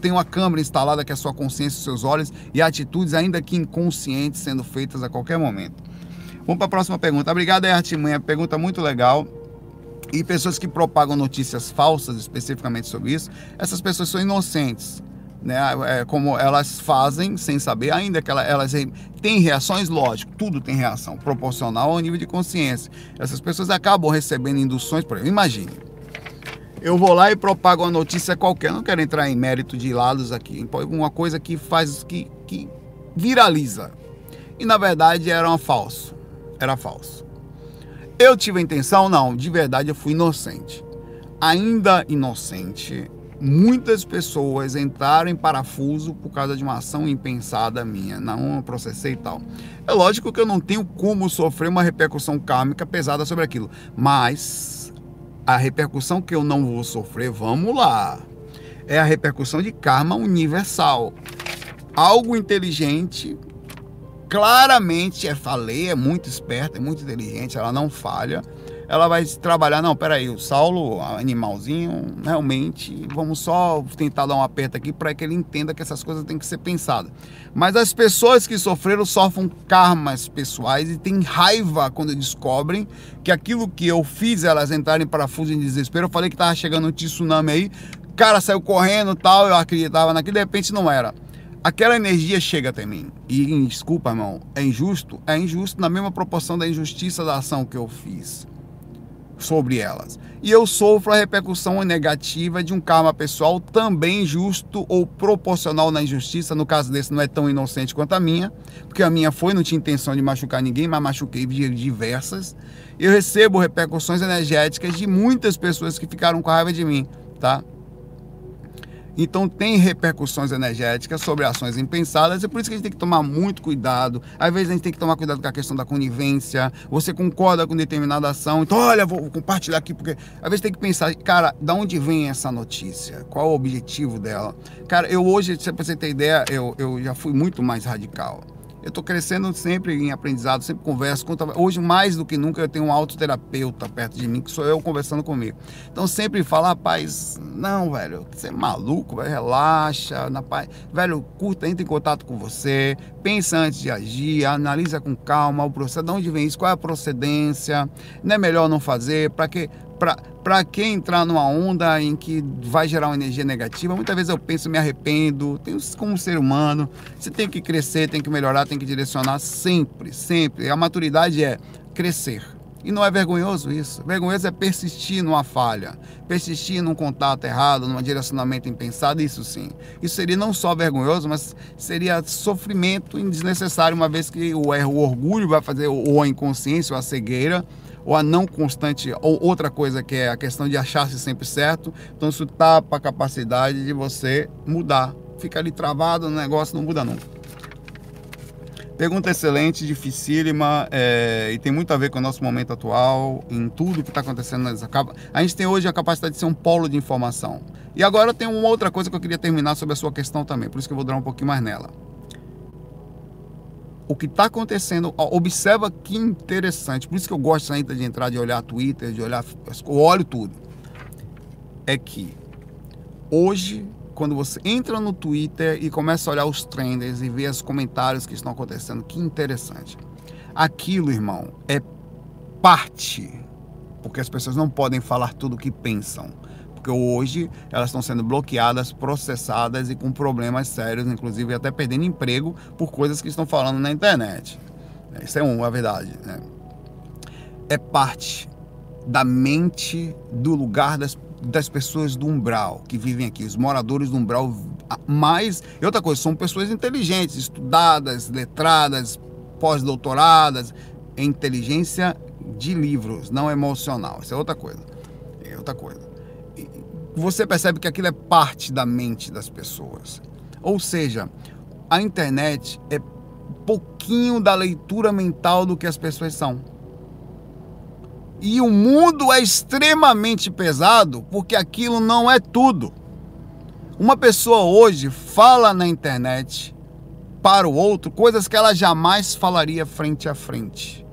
Tem uma câmera instalada que é a sua consciência, os seus olhos e atitudes, ainda que inconscientes, sendo feitas a qualquer momento. Vamos para a próxima pergunta. Obrigado, Artimanha. Pergunta muito legal e pessoas que propagam notícias falsas especificamente sobre isso, essas pessoas são inocentes. Né, é, como elas fazem sem saber, ainda que elas, elas têm reações, lógico, tudo tem reação, proporcional ao nível de consciência. Essas pessoas acabam recebendo induções, por exemplo, imagine, eu vou lá e propago uma notícia qualquer, não quero entrar em mérito de lados aqui, uma coisa que faz, que, que viraliza. E na verdade era um falso, era falso. Eu tive a intenção? Não, de verdade eu fui inocente. Ainda inocente, muitas pessoas entraram em parafuso por causa de uma ação impensada minha. Não processei e tal. É lógico que eu não tenho como sofrer uma repercussão kármica pesada sobre aquilo, mas a repercussão que eu não vou sofrer, vamos lá, é a repercussão de karma universal. Algo inteligente claramente é falei, é muito esperta, é muito inteligente, ela não falha. Ela vai trabalhar, não, peraí, o Saulo, animalzinho, realmente, vamos só tentar dar um aperto aqui para que ele entenda que essas coisas têm que ser pensadas. Mas as pessoas que sofreram sofrem karmas pessoais e têm raiva quando descobrem que aquilo que eu fiz elas entrarem em parafuso em desespero. Eu falei que tava chegando um tsunami aí, cara saiu correndo tal, eu acreditava naquilo, de repente não era aquela energia chega até mim. E desculpa, irmão, é injusto? É injusto na mesma proporção da injustiça da ação que eu fiz sobre elas. E eu sofro a repercussão negativa de um karma pessoal também justo ou proporcional na injustiça. No caso desse, não é tão inocente quanto a minha, porque a minha foi, não tinha intenção de machucar ninguém, mas machuquei diversas. Eu recebo repercussões energéticas de muitas pessoas que ficaram com raiva de mim, tá? Então tem repercussões energéticas sobre ações impensadas e por isso que a gente tem que tomar muito cuidado. Às vezes a gente tem que tomar cuidado com a questão da conivência. Você concorda com determinada ação, então olha, vou compartilhar aqui porque às vezes tem que pensar, cara, da onde vem essa notícia? Qual o objetivo dela? Cara, eu hoje, se você ter ideia, eu, eu já fui muito mais radical. Eu estou crescendo sempre em aprendizado, sempre converso. Hoje, mais do que nunca, eu tenho um autoterapeuta perto de mim, que sou eu conversando comigo. Então, sempre fala, rapaz, não, velho, você é maluco, velho, relaxa, na paz. Velho, curta, entra em contato com você, pensa antes de agir, analisa com calma o processo, de onde vem isso, qual é a procedência, não é melhor não fazer, para que para quem entrar numa onda em que vai gerar uma energia negativa, muitas vezes eu penso, me arrependo, tenho, como ser humano, você tem que crescer, tem que melhorar, tem que direcionar sempre, sempre. A maturidade é crescer. E não é vergonhoso isso. Vergonhoso é persistir numa falha, persistir num contato errado, num direcionamento impensado, isso sim. Isso seria não só vergonhoso, mas seria sofrimento desnecessário, uma vez que o erro, o orgulho vai fazer, ou a inconsciência, ou a cegueira, ou a não constante, ou outra coisa que é a questão de achar-se sempre certo. Então isso tapa a capacidade de você mudar. Fica ali travado no negócio, não muda nunca. Pergunta excelente, dificílima é, e tem muito a ver com o nosso momento atual, em tudo que está acontecendo. A gente tem hoje a capacidade de ser um polo de informação. E agora tem uma outra coisa que eu queria terminar sobre a sua questão também, por isso que eu vou durar um pouquinho mais nela. O que está acontecendo, observa que interessante, por isso que eu gosto ainda de entrar, de olhar Twitter, de olhar, eu olho tudo. É que hoje quando você entra no Twitter e começa a olhar os trends e ver os comentários que estão acontecendo, que interessante. Aquilo, irmão, é parte, porque as pessoas não podem falar tudo o que pensam. Porque hoje elas estão sendo bloqueadas, processadas e com problemas sérios, inclusive até perdendo emprego por coisas que estão falando na internet. Isso é uma verdade. Né? É parte da mente do lugar das das pessoas do umbral que vivem aqui, os moradores do umbral, mais. E outra coisa, são pessoas inteligentes, estudadas, letradas, pós-doutoradas, em inteligência de livros, não emocional. Isso é outra coisa. É outra coisa. Você percebe que aquilo é parte da mente das pessoas. Ou seja, a internet é pouquinho da leitura mental do que as pessoas são. E o mundo é extremamente pesado porque aquilo não é tudo. Uma pessoa hoje fala na internet para o outro coisas que ela jamais falaria frente a frente.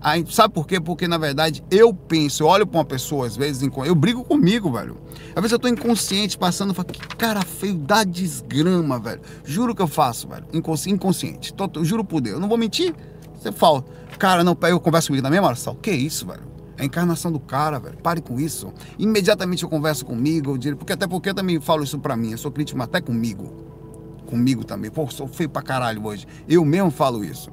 Aí, sabe por quê? Porque na verdade eu penso, eu olho para uma pessoa, às vezes eu brigo comigo, velho. Às vezes eu tô inconsciente passando, falo, que cara feio, dá desgrama, velho. Juro que eu faço, velho. Inconsciente. Tô, juro por Deus. Eu não vou mentir. Você fala, cara, não, eu converso comigo na mesma hora, que isso, velho? É a encarnação do cara, velho. Pare com isso. Imediatamente eu converso comigo, eu digo, porque até porque eu também falo isso pra mim. Eu sou crítico até comigo. Comigo também. Pô, sou feio pra caralho hoje. Eu mesmo falo isso.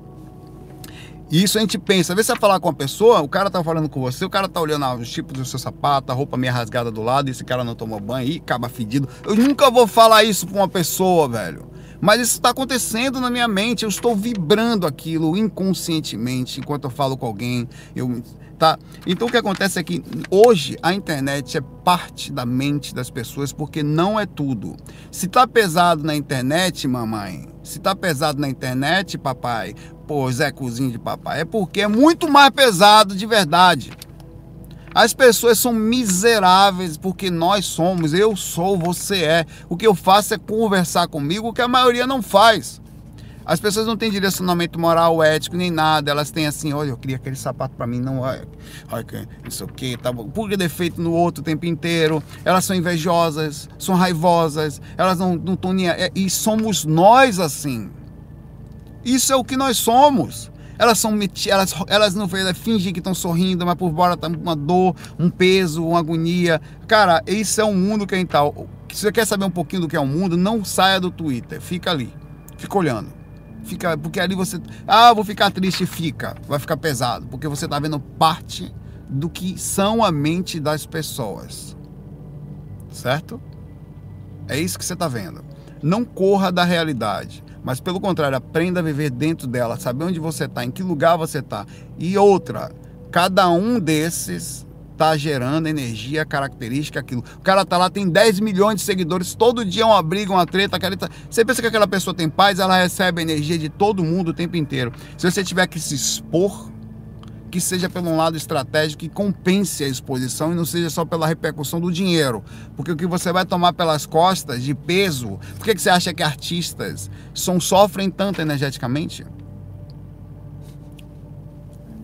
E isso a gente pensa, às vezes você falar com uma pessoa, o cara tá falando com você, o cara tá olhando os tipos do seu sapato, a roupa meio rasgada do lado, e esse cara não tomou banho e acaba fedido. Eu nunca vou falar isso pra uma pessoa, velho. Mas isso está acontecendo na minha mente, eu estou vibrando aquilo inconscientemente enquanto eu falo com alguém. Eu, tá? Então o que acontece é que hoje a internet é parte da mente das pessoas porque não é tudo. Se tá pesado na internet, mamãe, se tá pesado na internet, papai, pô, Zé Cozinho de papai, é porque é muito mais pesado de verdade. As pessoas são miseráveis porque nós somos, eu sou, você é. O que eu faço é conversar comigo, o que a maioria não faz. As pessoas não têm direcionamento moral, ético, nem nada. Elas têm assim, olha, eu queria aquele sapato para mim, não, olha, olha, não sei o que, tá bom. Por que defeito no outro o tempo inteiro? Elas são invejosas, são raivosas, elas não estão nem. E somos nós assim. Isso é o que nós somos. Elas são elas, elas não elas fingem que estão sorrindo, mas por fora tá uma dor, um peso, uma agonia. Cara, esse é um mundo que é tal. Se você quer saber um pouquinho do que é o um mundo, não saia do Twitter, fica ali, fica olhando. Fica, porque ali você, ah, vou ficar triste, fica, vai ficar pesado, porque você está vendo parte do que são a mente das pessoas. Certo? É isso que você está vendo. Não corra da realidade. Mas pelo contrário, aprenda a viver dentro dela, saber onde você está, em que lugar você está. E outra, cada um desses está gerando energia característica, aquilo. O cara tá lá, tem 10 milhões de seguidores, todo dia uma briga, uma treta, aquela... Você pensa que aquela pessoa tem paz, ela recebe energia de todo mundo o tempo inteiro. Se você tiver que se expor, que seja pelo lado estratégico que compense a exposição e não seja só pela repercussão do dinheiro. Porque o que você vai tomar pelas costas de peso, por que, que você acha que artistas são, sofrem tanto energeticamente?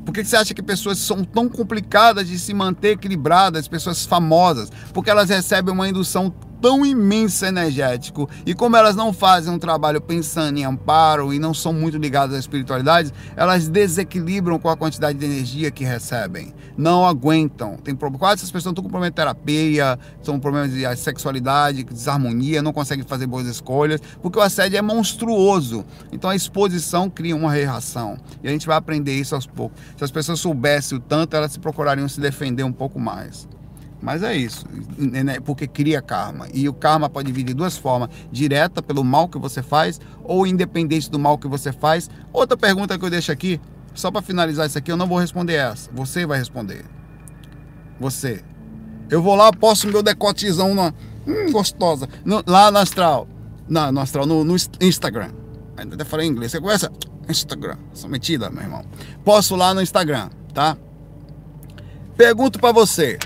Por que você acha que pessoas são tão complicadas de se manter equilibradas, pessoas famosas? Porque elas recebem uma indução tão imenso energético e como elas não fazem um trabalho pensando em amparo e não são muito ligadas à espiritualidade, elas desequilibram com a quantidade de energia que recebem. Não aguentam. Tem quase essas pessoas estão com problema de terapia, são problemas de sexualidade, desarmonia, não conseguem fazer boas escolhas, porque o assédio é monstruoso. Então a exposição cria uma reação. E a gente vai aprender isso aos poucos. Se as pessoas soubessem o tanto, elas se procurariam se defender um pouco mais. Mas é isso, né? porque cria karma. E o karma pode vir de duas formas: direta pelo mal que você faz, ou independente do mal que você faz. Outra pergunta que eu deixo aqui, só para finalizar isso aqui, eu não vou responder essa. Você vai responder. Você. Eu vou lá, posto meu decotezão na. Hum, gostosa. No, lá no astral. Não, no astral, no, no Instagram. Ainda até falei em inglês. Você começa. Instagram. Sou metida, meu irmão. Posso lá no Instagram, tá? Pergunto para você.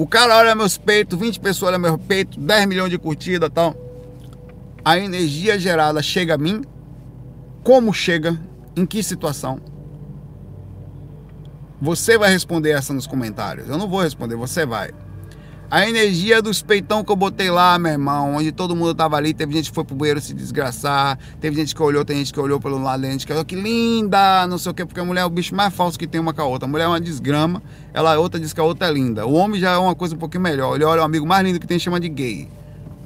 O cara olha meus peitos, 20 pessoas olham meu peito, 10 milhões de curtidas e tal. A energia gerada chega a mim? Como chega? Em que situação? Você vai responder essa nos comentários. Eu não vou responder, você vai. A energia dos peitão que eu botei lá, meu irmão, onde todo mundo tava ali, teve gente que foi pro banheiro se desgraçar, teve gente que olhou, tem gente que olhou pelo lado, tem gente que olhou, que linda, não sei o quê, porque a mulher é o bicho mais falso que tem uma com a outra. A mulher é uma desgrama, ela outra diz que a outra é linda. O homem já é uma coisa um pouquinho melhor. Ele olha o amigo mais lindo que tem chama de gay.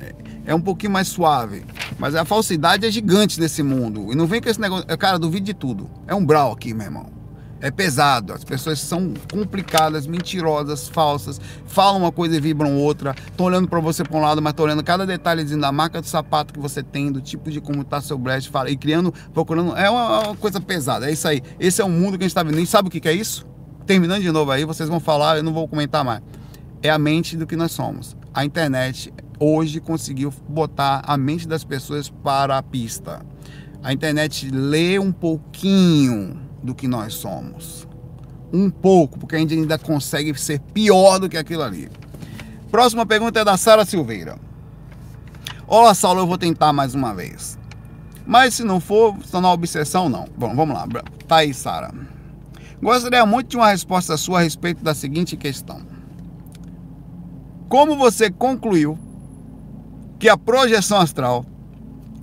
É, é um pouquinho mais suave. Mas a falsidade é gigante nesse mundo. E não vem com esse negócio. Cara, duvide de tudo. É um brau aqui, meu irmão é pesado. As pessoas são complicadas, mentirosas, falsas, falam uma coisa e vibram outra. Estão olhando para você para um lado, mas estão olhando cada detalhezinho da marca do sapato que você tem, do tipo de como está seu breast, fala, e criando, procurando. É uma, uma, coisa pesada. É isso aí. Esse é o mundo que a gente está vendo. E sabe o que, que é isso? Terminando de novo aí, vocês vão falar, eu não vou comentar mais. É a mente do que nós somos. A internet hoje conseguiu botar a mente das pessoas para a pista. A internet lê um pouquinho do que nós somos. Um pouco, porque a gente ainda consegue ser pior do que aquilo ali. Próxima pergunta é da Sara Silveira. Olá, Saulo, eu vou tentar mais uma vez. Mas se não for, estou na obsessão, não. Bom, vamos lá. Tá aí, Sara. Gostaria muito de uma resposta sua a respeito da seguinte questão. Como você concluiu que a projeção astral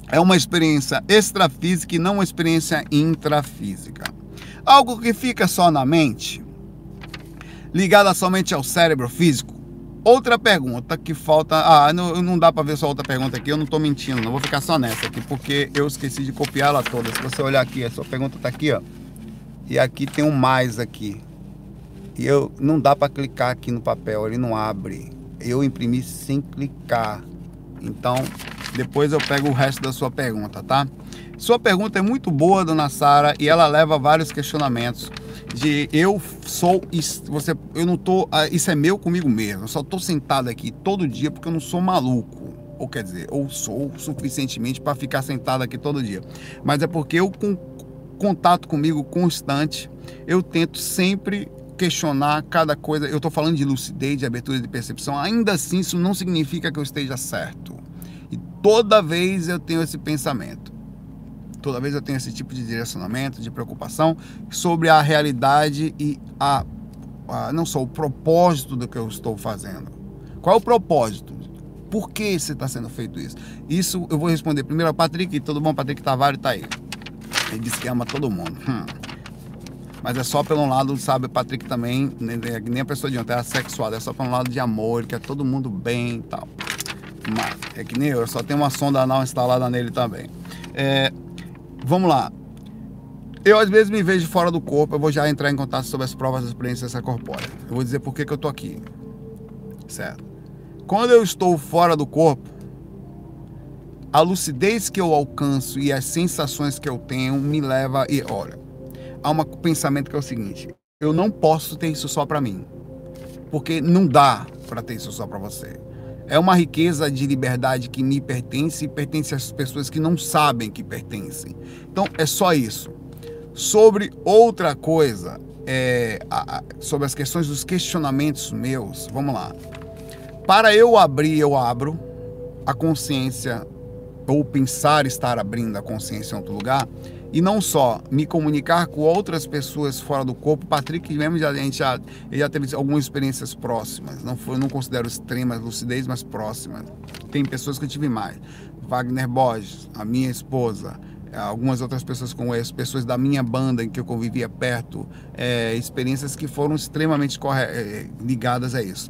é uma experiência extrafísica e não uma experiência intrafísica? Algo que fica só na mente, ligada somente ao cérebro físico. Outra pergunta que falta. Ah, não, não dá para ver só outra pergunta aqui, eu não estou mentindo, não vou ficar só nessa aqui, porque eu esqueci de copiar ela toda. Se você olhar aqui, a sua pergunta está aqui, ó. E aqui tem um mais aqui. E eu não dá para clicar aqui no papel, ele não abre. Eu imprimi sem clicar. Então, depois eu pego o resto da sua pergunta, tá? Sua pergunta é muito boa, dona Sara, e ela leva vários questionamentos. De eu sou. Você, eu não tô. Ah, isso é meu comigo mesmo. Eu só tô sentado aqui todo dia porque eu não sou maluco. Ou quer dizer, ou sou suficientemente para ficar sentado aqui todo dia. Mas é porque eu, com contato comigo constante, eu tento sempre questionar cada coisa. Eu estou falando de lucidez, de abertura de percepção. Ainda assim, isso não significa que eu esteja certo. E toda vez eu tenho esse pensamento. Toda vez eu tenho esse tipo de direcionamento, de preocupação sobre a realidade e a, a não só o propósito do que eu estou fazendo. Qual é o propósito? Por que você está sendo feito isso? Isso eu vou responder primeiro ao Patrick. Tudo bom, Patrick Tavares está aí. Ele disse que ama todo mundo. Hum. Mas é só pelo lado, sabe, Patrick também, nem a pessoa de ontem, é sexual, é só pelo lado de amor, ele quer todo mundo bem e tal. Mas é que nem eu, só tem uma sonda anal instalada nele também. É, Vamos lá. Eu às vezes me vejo fora do corpo, eu vou já entrar em contato sobre as provas da experiência corpórea. Eu vou dizer por que, que eu tô aqui. Certo? Quando eu estou fora do corpo, a lucidez que eu alcanço e as sensações que eu tenho me leva e olha, há um pensamento que é o seguinte: eu não posso ter isso só para mim, porque não dá para ter isso só para você. É uma riqueza de liberdade que me pertence e pertence às pessoas que não sabem que pertencem. Então é só isso. Sobre outra coisa, é, a, sobre as questões dos questionamentos meus, vamos lá. Para eu abrir, eu abro a consciência, ou pensar estar abrindo a consciência em outro lugar, e não só me comunicar com outras pessoas fora do corpo. Patrick mesmo já, a gente já, já teve algumas experiências próximas. Não foi, não considero extremas lucidez, mas próximas. Tem pessoas que eu tive mais. Wagner Borges, a minha esposa, algumas outras pessoas com isso, pessoas da minha banda em que eu convivia perto, é, experiências que foram extremamente é, ligadas a isso.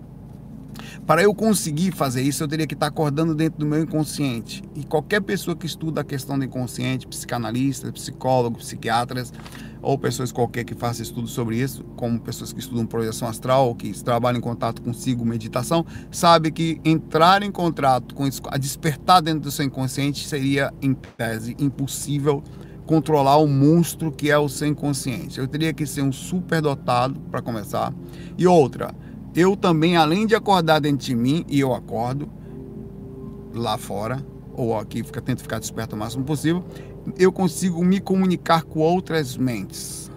Para eu conseguir fazer isso, eu teria que estar acordando dentro do meu inconsciente. E qualquer pessoa que estuda a questão do inconsciente, psicanalistas, psicólogos, psiquiatras, ou pessoas qualquer que faça estudo sobre isso, como pessoas que estudam projeção astral, que trabalham em contato consigo, meditação, sabe que entrar em contato com isso, a despertar dentro do seu inconsciente seria, em tese, impossível controlar o monstro que é o seu inconsciente. Eu teria que ser um superdotado para começar. E outra, eu também, além de acordar dentro de mim, e eu acordo lá fora, ou aqui, fica, tento ficar desperto o máximo possível, eu consigo me comunicar com outras mentes,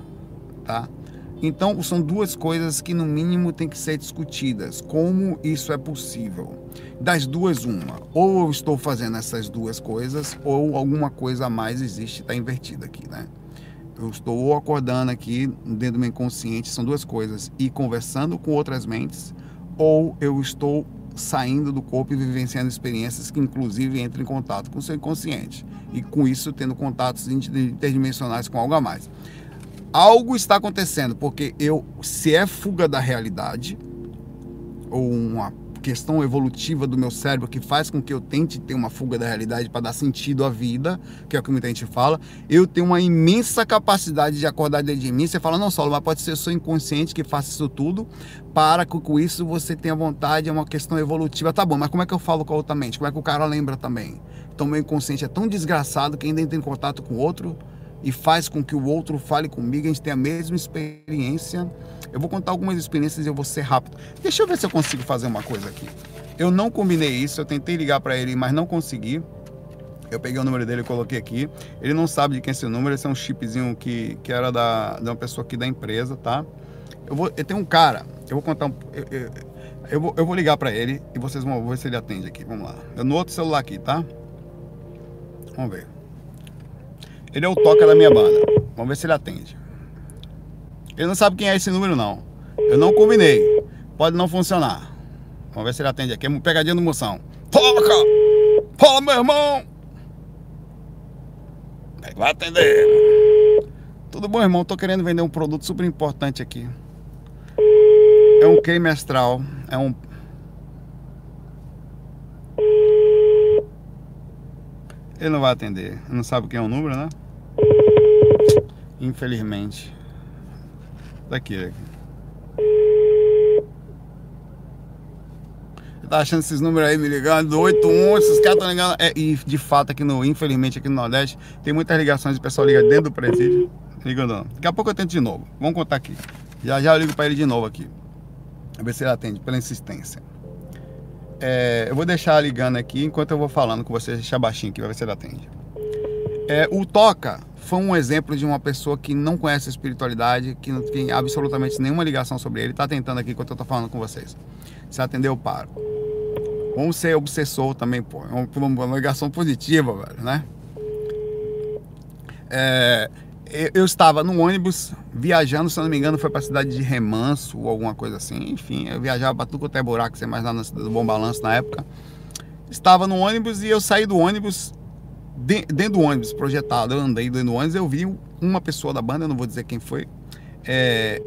tá? Então, são duas coisas que, no mínimo, tem que ser discutidas. Como isso é possível? Das duas, uma. Ou eu estou fazendo essas duas coisas, ou alguma coisa a mais existe, está invertida aqui, né? Eu estou acordando aqui dentro do meu inconsciente, são duas coisas. E conversando com outras mentes, ou eu estou saindo do corpo e vivenciando experiências que, inclusive, entram em contato com o seu inconsciente. E com isso, tendo contatos interdimensionais com algo a mais algo está acontecendo, porque eu, se é fuga da realidade, ou uma questão evolutiva do meu cérebro que faz com que eu tente ter uma fuga da realidade para dar sentido à vida, que é o que muita gente fala, eu tenho uma imensa capacidade de acordar dentro de mim. Você fala, não, Saulo, mas pode ser seu inconsciente que faça isso tudo, para que com isso você tenha vontade, é uma questão evolutiva. Tá bom, mas como é que eu falo com a outra mente? Como é que o cara lembra também? Então, meu inconsciente é tão desgraçado que ainda entra em contato com outro e faz com que o outro fale comigo, a gente tenha a mesma experiência. Eu vou contar algumas experiências e eu vou ser rápido. Deixa eu ver se eu consigo fazer uma coisa aqui. Eu não combinei isso, eu tentei ligar para ele, mas não consegui. Eu peguei o número dele e coloquei aqui. Ele não sabe de quem é esse número, esse é um chipzinho que, que era da, de uma pessoa aqui da empresa, tá? Eu, vou, eu tenho um cara, eu vou contar um. Eu, eu, eu vou, eu vou ligar para ele e vocês vão ver se ele atende aqui. Vamos lá. Eu no outro celular aqui, tá? Vamos ver. Ele é o toca da minha banda. Vamos ver se ele atende. Ele não sabe quem é esse número, não. Eu não combinei. Pode não funcionar. Vamos ver se ele atende aqui. É pegadinha do moção. Toca! Fala, meu irmão! Vai atender. Tudo bom, irmão? Tô querendo vender um produto super importante aqui. É um queimestral. astral. É um Ele não vai atender. Não sabe quem é o número, né? Infelizmente. Daqui, tá achando esses números aí me ligando, do 81, esses caras estão ligando. É, e de fato, aqui no, infelizmente, aqui no Nordeste, tem muitas ligações, o pessoal liga dentro do presídio. Ligando. Daqui a pouco eu tento de novo. Vamos contar aqui. Já já eu ligo para ele de novo aqui. Pra ver se ele atende, pela insistência. É, eu vou deixar ligando aqui enquanto eu vou falando com você, deixar baixinho aqui, vai ver se ele atende. É, o Toca foi um exemplo de uma pessoa que não conhece a espiritualidade, que não tem absolutamente nenhuma ligação sobre ele. Está tentando aqui enquanto eu estou falando com vocês. Se atender, eu paro. Vamos ser obsessor também, pô. É uma, ligação positiva, velho, né? É, eu estava no ônibus viajando, se não me engano, foi para a cidade de Remanso ou alguma coisa assim. Enfim, eu viajava para tudo quanto é buraco, você mais lá na cidade do Bom Balanço na época. Estava no ônibus e eu saí do ônibus dentro do ônibus projetado, eu andei dentro do ônibus, eu vi uma pessoa da banda, eu não vou dizer quem foi, é,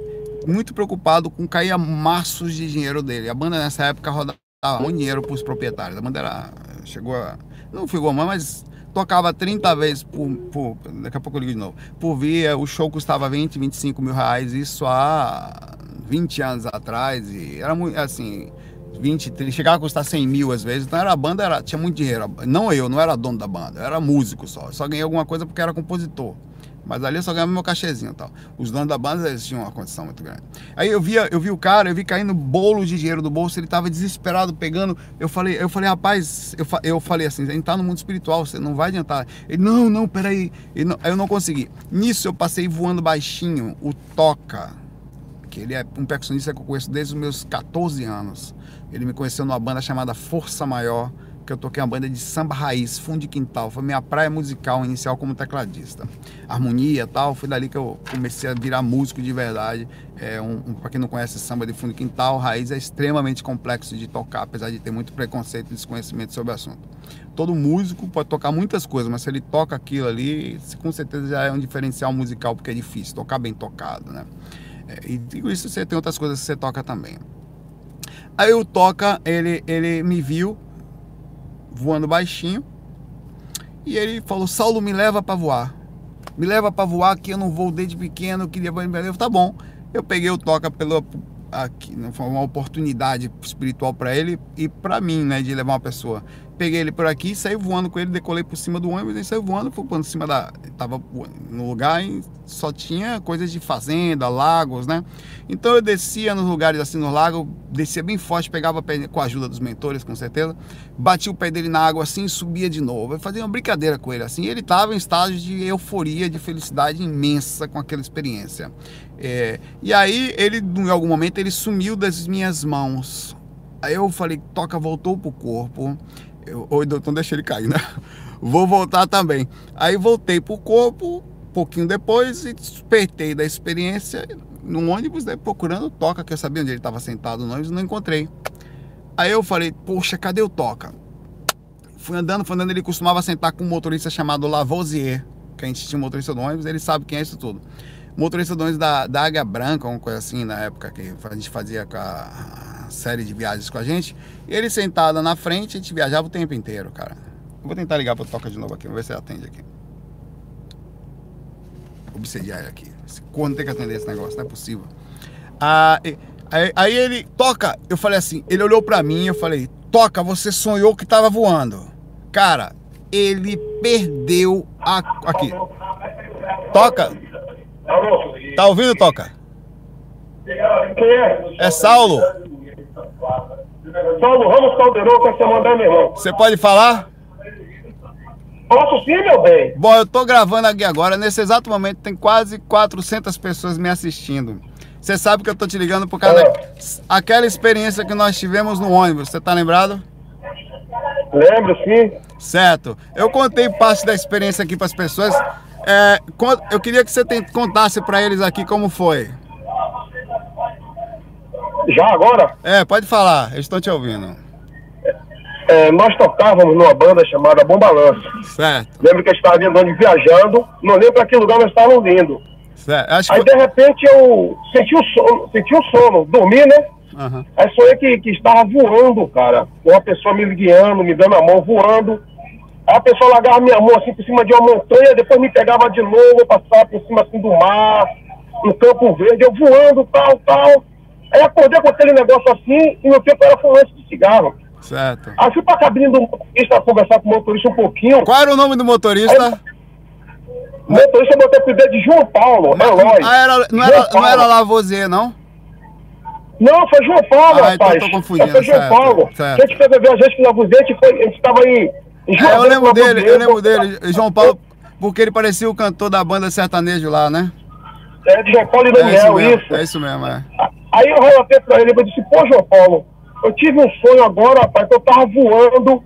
muito preocupado com cair maços de dinheiro dele. A banda nessa época rodava muito dinheiro para os proprietários. A banda era, chegou a. Não ficou mal, mas tocava 30 vezes por, por, Daqui a pouco eu ligo de novo. Por via, o show custava 20, 25 mil reais, isso há 20 anos atrás. E era muito assim 20, 30, chegava a custar 100 mil às vezes. Então era a banda, era, tinha muito dinheiro. Não eu, não era dono da banda, eu era músico só. Eu só ganhei alguma coisa porque era compositor. Mas ali eu só ganhava meu cachezinho e tal. Os donos da banda eles tinham uma condição muito grande. Aí eu via, eu vi o cara, eu vi caindo bolo de dinheiro do bolso, ele tava desesperado pegando. Eu falei, eu falei, rapaz, eu, eu falei assim, a gente tá no mundo espiritual, você não vai adiantar. Ele, não, não, peraí. Ele, não, eu não consegui. Nisso eu passei voando baixinho, o Toca, que ele é um percussionista que eu conheço desde os meus 14 anos. Ele me conheceu numa banda chamada Força Maior, que eu toquei uma banda de samba raiz, fundo de quintal. Foi minha praia musical inicial como tecladista. Harmonia tal, foi dali que eu comecei a virar músico de verdade. É um, um para quem não conhece samba de fundo de quintal, raiz é extremamente complexo de tocar, apesar de ter muito preconceito e desconhecimento sobre o assunto. Todo músico pode tocar muitas coisas, mas se ele toca aquilo ali, com certeza já é um diferencial musical, porque é difícil tocar bem tocado, né? É, e digo isso, você tem outras coisas que você toca também. Aí o Toca, ele, ele me viu voando baixinho e ele falou: Saulo, me leva para voar. Me leva para voar que eu não vou desde pequeno, eu queria. Eu falei, tá bom. Eu peguei o Toca pelo aqui, foi uma oportunidade espiritual para ele e para mim, né, de levar uma pessoa peguei ele por aqui, saí voando com ele, decolei por cima do ônibus e saí voando, fui por cima da. Tava no lugar e só tinha coisas de fazenda, lagos, né? Então eu descia nos lugares assim no lago, descia bem forte, pegava com a ajuda dos mentores, com certeza, batia o pé dele na água assim e subia de novo. Eu fazia uma brincadeira com ele assim. Ele estava em estágio de euforia, de felicidade imensa com aquela experiência. É, e aí ele, em algum momento, ele sumiu das minhas mãos. Aí eu falei, toca, voltou pro corpo. Oi, doutor, deixa ele cair, né? Vou voltar também. Aí voltei pro corpo, um pouquinho depois, e despertei da experiência no ônibus, né, procurando Toca, que eu sabia onde ele estava sentado no ônibus, não encontrei. Aí eu falei, poxa, cadê o Toca? Fui andando, fui andando, ele costumava sentar com um motorista chamado Lavoisier, que a gente tinha um motorista do ônibus, ele sabe quem é isso tudo motorista dono da, da Águia Branca, uma coisa assim, na época que a gente fazia a série de viagens com a gente. Ele sentado na frente, a gente viajava o tempo inteiro, cara. vou tentar ligar pro Toca de novo aqui, vamos ver se atende aqui. Obsediar ele aqui. Corno tem que atender esse negócio, não é possível. Ah, aí, aí ele, Toca, eu falei assim, ele olhou pra mim, eu falei, Toca, você sonhou que tava voando. Cara, ele perdeu a. Aqui. Toca, Tá ouvindo, Toca? Quem é? É Saulo. Saulo Ramos Caldeirão, quer você mandar, meu irmão? Você pode falar? Posso sim, meu bem. Bom, eu tô gravando aqui agora. Nesse exato momento tem quase 400 pessoas me assistindo. Você sabe que eu tô te ligando por causa É. daquela experiência que nós tivemos no ônibus. Você tá lembrado? Lembro sim. Certo. Eu contei parte da experiência aqui para as pessoas. É, eu queria que você contasse para eles aqui como foi. Já agora, É, pode falar. Eles estão te ouvindo. é, nós tocávamos numa banda chamada Bom Balanço. Certo. Lembro que gente estava onde viajando, não lembro para que lugar nós estávamos indo. certo. Acho Aí que... de repente eu senti o sono, senti o sono, dormi, né? Aham. Aí sonhei que, que estava voando, cara. Uma pessoa me guiando, me dando a mão, voando. Aí a pessoa largava minha mão assim por cima de uma montanha, depois me pegava de novo, passava por cima assim do mar, no campo verde, eu voando, tal, tal. Aí acordei com aquele negócio assim, e no tempo era fumante de cigarro. Certo. Aí fui pra cabine do motorista conversar com o motorista um pouquinho. Qual era o nome do motorista? O motorista botou o apelido de João Paulo, Eloy. Ah, era, não, era, não Paulo. era Lavoisier, não? Não, foi João Paulo, Ah, então rapaz. tô confundindo, Foi João certo, Paulo. certo. A gente fez a viajante com o Avuzete, a gente foi- a gente em João É, eu lembro dele, eu lembro dele. João Paulo, porque ele parecia o cantor da banda sertanejo lá, né? É, de João Paulo e É isso Daniel, mesmo, isso. é isso mesmo, é. Aí eu relatei pra ele, eu disse, pô, João Paulo, eu tive um sonho agora, rapaz, que eu tava voando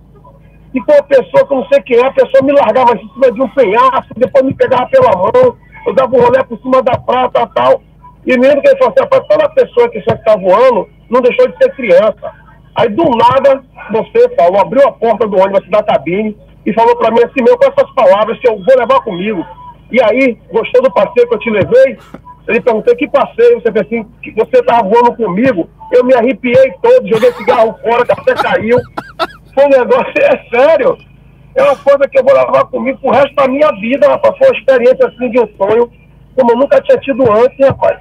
e com uma pessoa que eu não sei quem é, a pessoa me largava em cima de um penhasco, depois me pegava pela mão, eu dava um rolê por cima da prata e tal. E mesmo que ele falou assim, rapaz, toda pessoa que só que tá voando não deixou de ser criança. Aí do nada, você, Paulo, abriu a porta do ônibus da cabine e falou pra mim assim, meu, com essas palavras que eu vou levar comigo. E aí, gostou do passeio que eu te levei? Ele perguntou que passeio, você fez assim, que você estava voando comigo, eu me arrepiei todo, joguei cigarro fora, até caiu. Foi um negócio, é sério. É uma coisa que eu vou levar comigo pro resto da minha vida, rapaz. Foi uma experiência assim de um sonho, como eu nunca tinha tido antes, rapaz.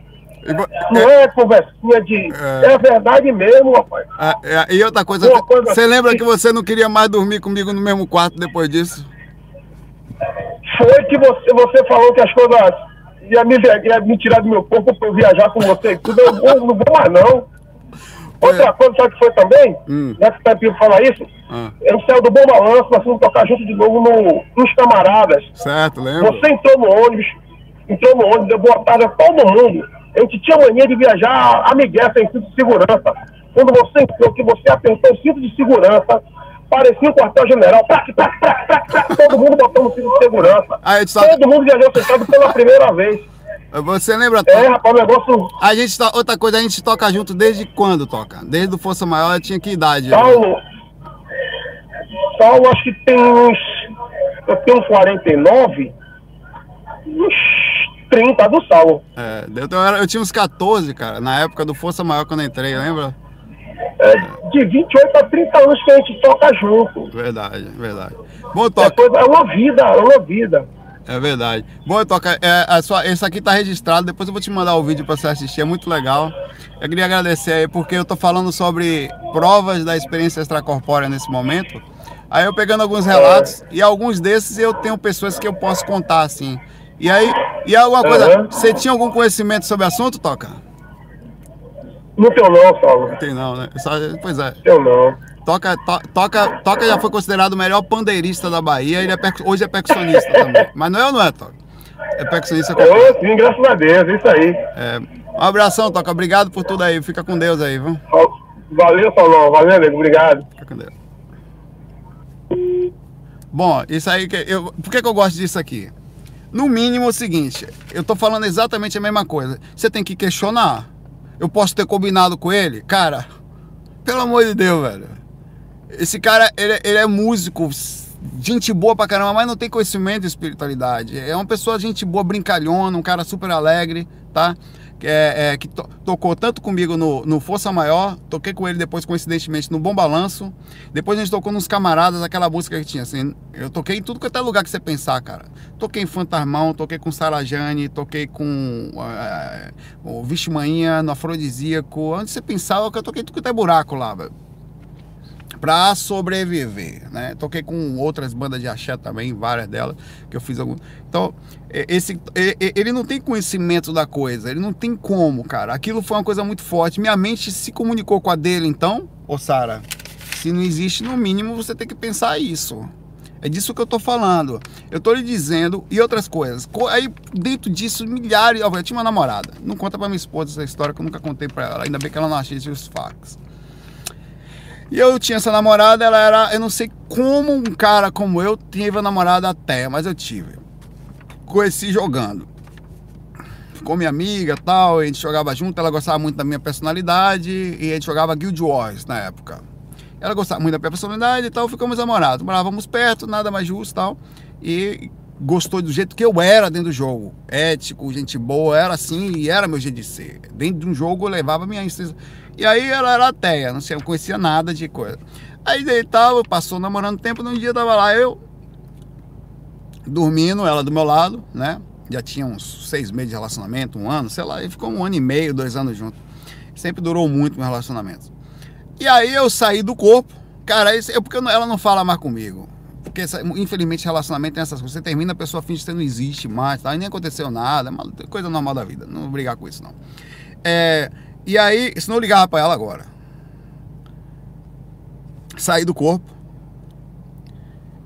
Não é conversinha de. É. É, verdade mesmo, rapaz. Ah, é, e outra coisa, você lembra assim- que você não queria mais dormir comigo no mesmo quarto depois disso? Foi que você, você falou que as coisas ia me, ia me tirar do meu corpo pra eu viajar com você tudo. Eu não vou mais, não. Outra coisa, sabe que foi também? Hum. Já que o Pepinho falar isso, Ah, a gente saiu do Bom Balanço, nós fomos tocar junto de novo no, nos camaradas. certo, lembro. Você entrou no ônibus, entrou no ônibus, deu boa tarde a todo mundo. A gente tinha mania de viajar amigué sem cinto de segurança. Quando você entrou, que você apertou o cinto de segurança, parecia um quartel-general, todo mundo botando o cinto de segurança. Ah, só- Todo mundo viajou sentado pela primeira vez. Você lembra? É, rapaz, o negócio. A gente outra coisa, a gente toca junto desde quando toca? Desde o Força Maior, tinha que idade? Saulo. Saulo, acho que tem uns. Eu tenho uns 49. Uns 30 do Saulo. É, eu, eu era- eu tinha uns 14, cara, na época do Força Maior quando eu entrei, lembra? É, de 28 a 30 anos que a gente toca junto. Verdade, verdade. Bom, É, Toca, é uma vida, é uma vida. é verdade. Bom, Toca, é, a sua, esse aqui tá registrado, depois eu vou te mandar o vídeo pra você assistir, é muito legal. Eu queria agradecer aí, porque eu tô falando sobre provas da experiência extracorpórea nesse momento, Aí eu pegando alguns relatos, e alguns desses eu tenho pessoas que eu posso contar, assim. E aí, e alguma coisa, Uhum. você tinha algum conhecimento sobre o assunto, Toca? Não tenho não, Saulo. Não tem não, né? Só- pois é. Tenho não. Toca, to- toca, toca já foi considerado o melhor pandeirista da Bahia, ele é percu- hoje é percussionista também. Mas não é ou não é, Toca? É percussionista. Eu sim, graças a Deus, é isso aí. É, um abração, Toca. Obrigado por tudo aí. Fica com Deus aí, viu? Valeu, Saulão. Valeu, nego. Obrigado. Fica com Deus. Bom, isso aí que eu. Por que, que eu gosto disso aqui? No mínimo é o seguinte, eu tô falando exatamente a mesma coisa. Você tem que questionar. Eu posso ter combinado com ele? Cara, pelo amor de Deus, velho. Esse cara, ele, ele é músico, gente boa pra caramba, mas não tem conhecimento de espiritualidade. É uma pessoa, gente boa, brincalhona, um cara super alegre, tá? Que, é, é, que to- tocou tanto comigo no, no Força Maior, toquei com ele depois, coincidentemente, no Bom Balanço. Depois a gente tocou nos Camaradas, aquela música que tinha, assim. Eu toquei em tudo quanto é lugar que você pensar, cara. Toquei em Fantasmão, toquei com Sarajane, toquei com é, o Vixe Manhã, no Afrodisíaco. Onde você pensava que eu toquei tudo quanto é buraco lá, velho pra sobreviver, né? Toquei com outras bandas de axé também, várias delas, que eu fiz algum. Então, esse é, é, ele não tem conhecimento da coisa, ele não tem como, cara. Aquilo foi uma coisa muito forte. Minha mente se comunicou com a dele, então, ô Sara, se não existe, no mínimo você tem que pensar isso. É disso que eu tô falando. Eu tô lhe dizendo e outras coisas. Co- Aí dentro disso, milhares. Eu tinha uma namorada. Não conta pra minha esposa essa história que eu nunca contei pra ela. Ainda bem que ela não assiste os fax. E eu tinha essa namorada, ela era. Eu não sei como um cara como eu teve a namorada até, mas eu tive. Conheci jogando. Ficou minha amiga tal, a gente jogava junto, ela gostava muito da minha personalidade e a gente jogava Guild Wars na época. Ela gostava muito da minha personalidade e tal, ficamos namorados. Morávamos perto, nada mais justo tal. E gostou do jeito que eu era dentro do jogo. Ético, gente boa, era assim e era meu jeito de ser. Dentro de um jogo eu levava minha insistência. E aí ela era ateia, não sei, eu conhecia nada de coisa. Aí daí tava, passou namorando tempo, num dia tava lá eu, dormindo, ela do meu lado, né? Já tinha uns seis meses de relacionamento, um ano, sei lá, e ficou um ano e meio, dois anos juntos. Sempre durou muito meu relacionamento. E aí eu saí do corpo, cara, isso é porque não- ela não fala mais comigo. Porque infelizmente relacionamento tem essas coisas. Você termina, a pessoa finge que você não existe mais, tá? E nem aconteceu nada, é coisa normal da vida. Não vou brigar com isso, não. É, e aí, senão eu ligava pra ela agora. Saí do corpo.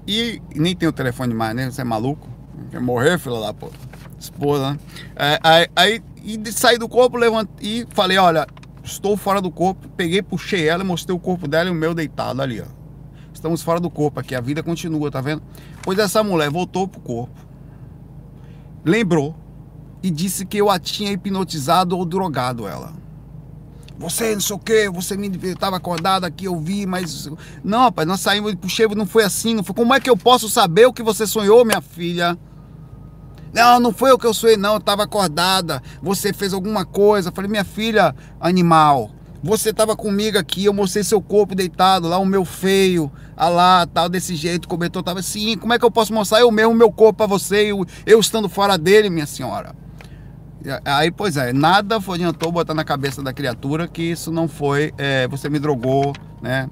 E nem tem o telefone mais, né? Você é maluco? Quer morrer, filha da puta? Esposa, né? É, aí, aí e saí do corpo, levantei e falei, olha, estou fora do corpo. Peguei, puxei ela mostrei o corpo dela e o meu deitado ali, ó. Estamos fora do corpo aqui, a vida continua, tá vendo? Pois essa mulher voltou pro corpo. Lembrou e disse que eu a tinha hipnotizado ou drogado ela. Você não sei o que, você me estava acordado aqui, eu vi, mas. Não, rapaz, nós saímos, puxei, não foi assim, não foi. Como é que eu posso saber o que você sonhou, minha filha? Não, não foi o que eu sonhei, não, eu estava acordada. Você fez alguma coisa. Eu falei, minha filha, animal, você estava comigo aqui, eu mostrei seu corpo deitado lá, o meu feio, ah lá, tal, desse jeito, cobertor tava assim. Como é que eu posso mostrar eu mesmo meu corpo para você, eu, eu estando fora dele, minha senhora? Aí, pois é, nada foi adiantou botar na cabeça da criatura que isso não foi, é, você me drogou, né?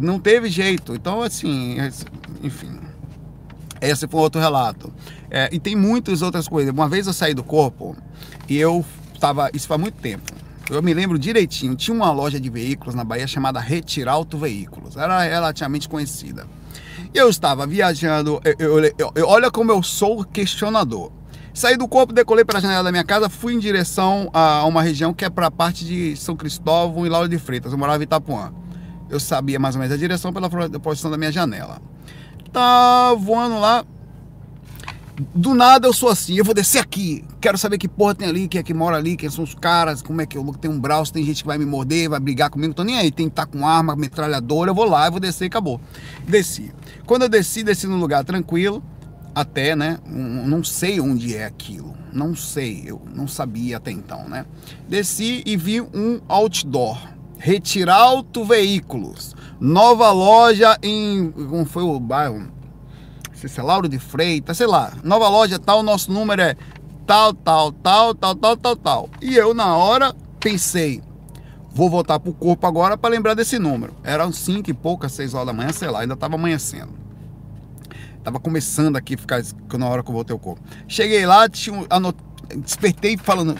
Não teve jeito. Então, assim, enfim. Esse foi outro relato. É, e tem muitas outras coisas. Uma vez eu saí do corpo e eu estava. Isso faz muito tempo. Eu me lembro direitinho. Tinha uma loja de veículos na Bahia chamada Retiralto Veículos. Era relativamente conhecida. Eu estava viajando. eu- eu- eu- olha como eu sou questionador. Saí do corpo, decolei para a janela da minha casa, fui em direção a uma região que é para a parte de São Cristóvão e Lauro de Freitas. Eu morava em Itapuã. Eu sabia mais ou menos a direção pela posição da minha janela. Tá voando lá. Do nada eu sou assim, eu vou descer aqui. Quero saber que porra tem ali, quem é que mora ali, quem são os caras, como é que eu tem um braço, tem gente que vai me morder, vai brigar comigo, tô nem aí, tem que estar com arma, metralhadora, eu vou lá, eu vou descer e acabou. Desci. Quando eu desci, desci num lugar tranquilo, até, né? um- não sei onde é aquilo. Não sei, eu não sabia até então, né? Desci e vi um outdoor. Retiralto Veículos. Nova loja em. Como foi o bairro? Sei se é Lauro de Freitas, sei lá. Nova loja tal, nosso número é tal, tal, tal, tal, tal, tal, tal. E eu, na hora, pensei. Vou voltar pro corpo agora para lembrar desse número. Eram cinco e poucas, seis horas da manhã, sei lá, ainda estava amanhecendo. Tava começando aqui ficar na hora que eu voltei ao corpo. Cheguei lá, tinha, anot... despertei falando.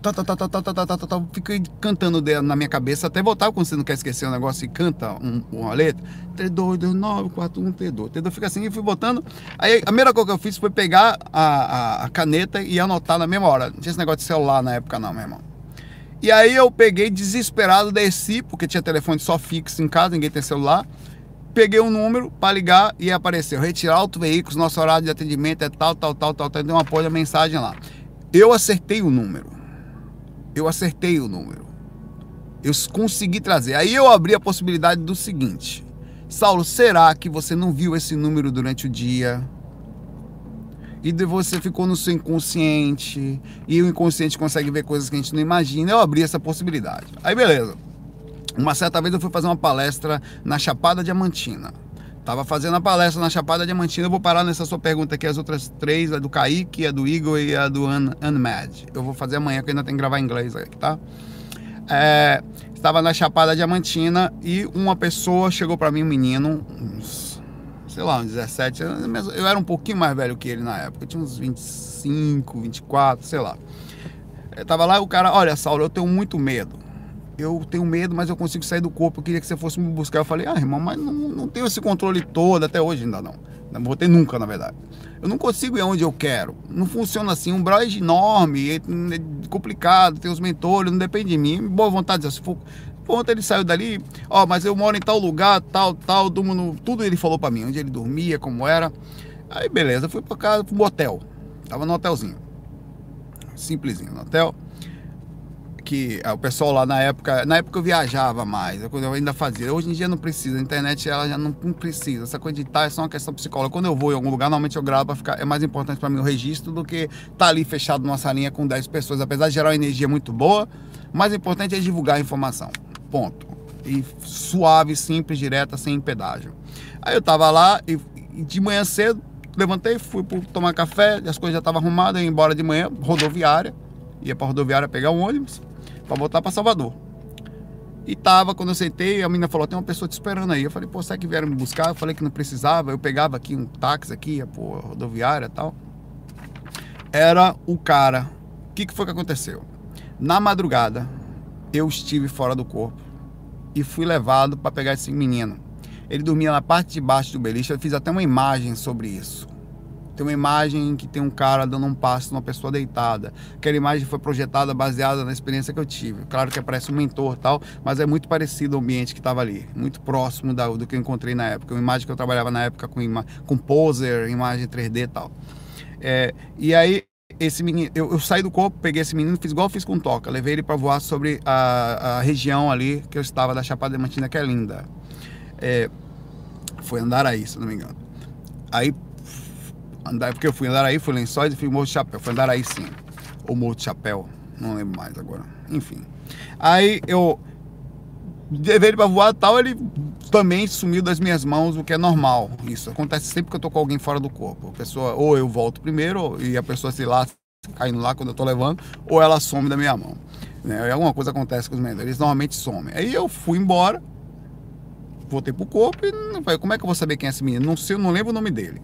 Tá, tá, tá, tá, tá, tá, tá, tá, tá, fiquei cantando na minha cabeça até voltar quando você não quer esquecer um negócio e canta um, uma letra. T2, 2, 9, 4, 1, T2. T2 fica assim e fui botando. Aí a primeira coisa que eu fiz foi pegar a, a, a caneta e anotar na mesma hora. Não tinha esse negócio de celular na época, não, meu irmão. E aí eu peguei desesperado, desci, porque tinha telefone só fixo em casa, ninguém tem celular. Peguei um número para ligar e apareceu: retirar auto veículos, nosso horário de atendimento é tal, tal, tal, tal, tal. Deu uma apoio a mensagem lá. Eu acertei o número eu acertei o número. Eu consegui trazer. Aí eu abri a possibilidade do seguinte: Saulo, será que você não viu esse número durante o dia? E você ficou no seu inconsciente, e o inconsciente consegue ver coisas que a gente não imagina. Eu abri essa possibilidade. Aí beleza. Uma certa vez eu fui fazer uma palestra na Chapada Diamantina. Tava fazendo a palestra na Chapada Diamantina. Eu vou parar nessa sua pergunta aqui, as outras três, a do Kaique, a do Igor e a do Un Unmad. Eu vou fazer amanhã, que ainda tem que gravar em inglês aqui, tá? É, estava na Chapada Diamantina e uma pessoa chegou para mim, um menino, uns, sei lá, uns 17 anos. Eu era um pouquinho mais velho que ele na época, eu tinha uns 25, 24, sei lá. Eu tava lá o cara, olha, Saulo, eu tenho muito medo eu tenho medo, mas eu consigo sair do corpo. Eu queria que você fosse me buscar. Eu falei, ah, irmão, mas não, não tenho esse controle todo, até hoje ainda não. Não vou ter nunca, na verdade. Eu não consigo ir onde eu quero. Não funciona assim. Um braço é enorme, é complicado, tem os mentores, não depende de mim. Boa vontade, se for. Ontem ele saiu dali, ó, mas eu moro em tal lugar, tal, tal, no, tudo ele falou para mim, onde ele dormia, como era. Aí beleza, fui para casa, pro motel. Tava no hotelzinho. Simplesinho, no hotel que é, o pessoal lá na época, na época eu viajava mais, eu ainda fazia. Hoje em dia não precisa, a internet ela já não, não precisa. Essa coisa de estar é só uma questão psicológica. Quando eu vou em algum lugar, normalmente eu gravo para ficar. É mais importante para mim o registro do que estar tá ali fechado numa salinha com 10 pessoas. Apesar de gerar uma energia muito boa, o mais importante é divulgar a informação. Ponto. E suave, simples, direta, sem pedágio. Aí eu tava lá e, e de manhã cedo levantei, fui tomar café, as coisas já estavam arrumadas, ia embora de manhã, rodoviária, ia para rodoviária pegar um ônibus para voltar para Salvador. E tava, quando eu sentei, a menina falou, tem uma pessoa te esperando aí. Eu falei, pô, será que vieram me buscar? Eu falei que não precisava. Eu pegava aqui um táxi aqui, ia pô, rodoviária e tal. Era o cara. O que, que foi que aconteceu? Na madrugada, eu estive fora do corpo e fui levado para pegar esse menino. Ele dormia na parte de baixo do beliche. Eu fiz até uma imagem sobre isso. Tem uma imagem que tem um cara dando um passo numa pessoa deitada. Aquela imagem foi projetada baseada na experiência que eu tive. Claro que aparece um mentor tal, mas é muito parecido o ambiente que estava ali. Muito próximo da, do que eu encontrei na época. Uma imagem que eu trabalhava na época com, com poser, imagem 3D e tal. É, e aí esse menino, eu, eu, saí do corpo, peguei esse menino, fiz igual eu fiz com Toca, levei ele para voar sobre a, a, região ali que eu estava da Chapada Diamantina, que é linda. É, foi Andaraí, se não me engano. Aí Andar, porque eu fui andar aí, fui Lençóis e fui Morro de Chapéu. Fui andar aí sim. Ou Morro de Chapéu. Não lembro mais agora. Enfim. Aí eu levei ele pra voar e tal, ele também sumiu das minhas mãos, o que é normal. Isso acontece sempre que eu tô com alguém fora do corpo. A pessoa, ou eu volto primeiro, e a pessoa se lá, caindo lá quando eu tô levando, ou ela some da minha mão. Né? Alguma coisa acontece com os menores, eles normalmente somem. Aí eu fui embora, voltei pro corpo e falei, como é que eu vou saber quem é esse menino? Não sei, eu não lembro o nome dele.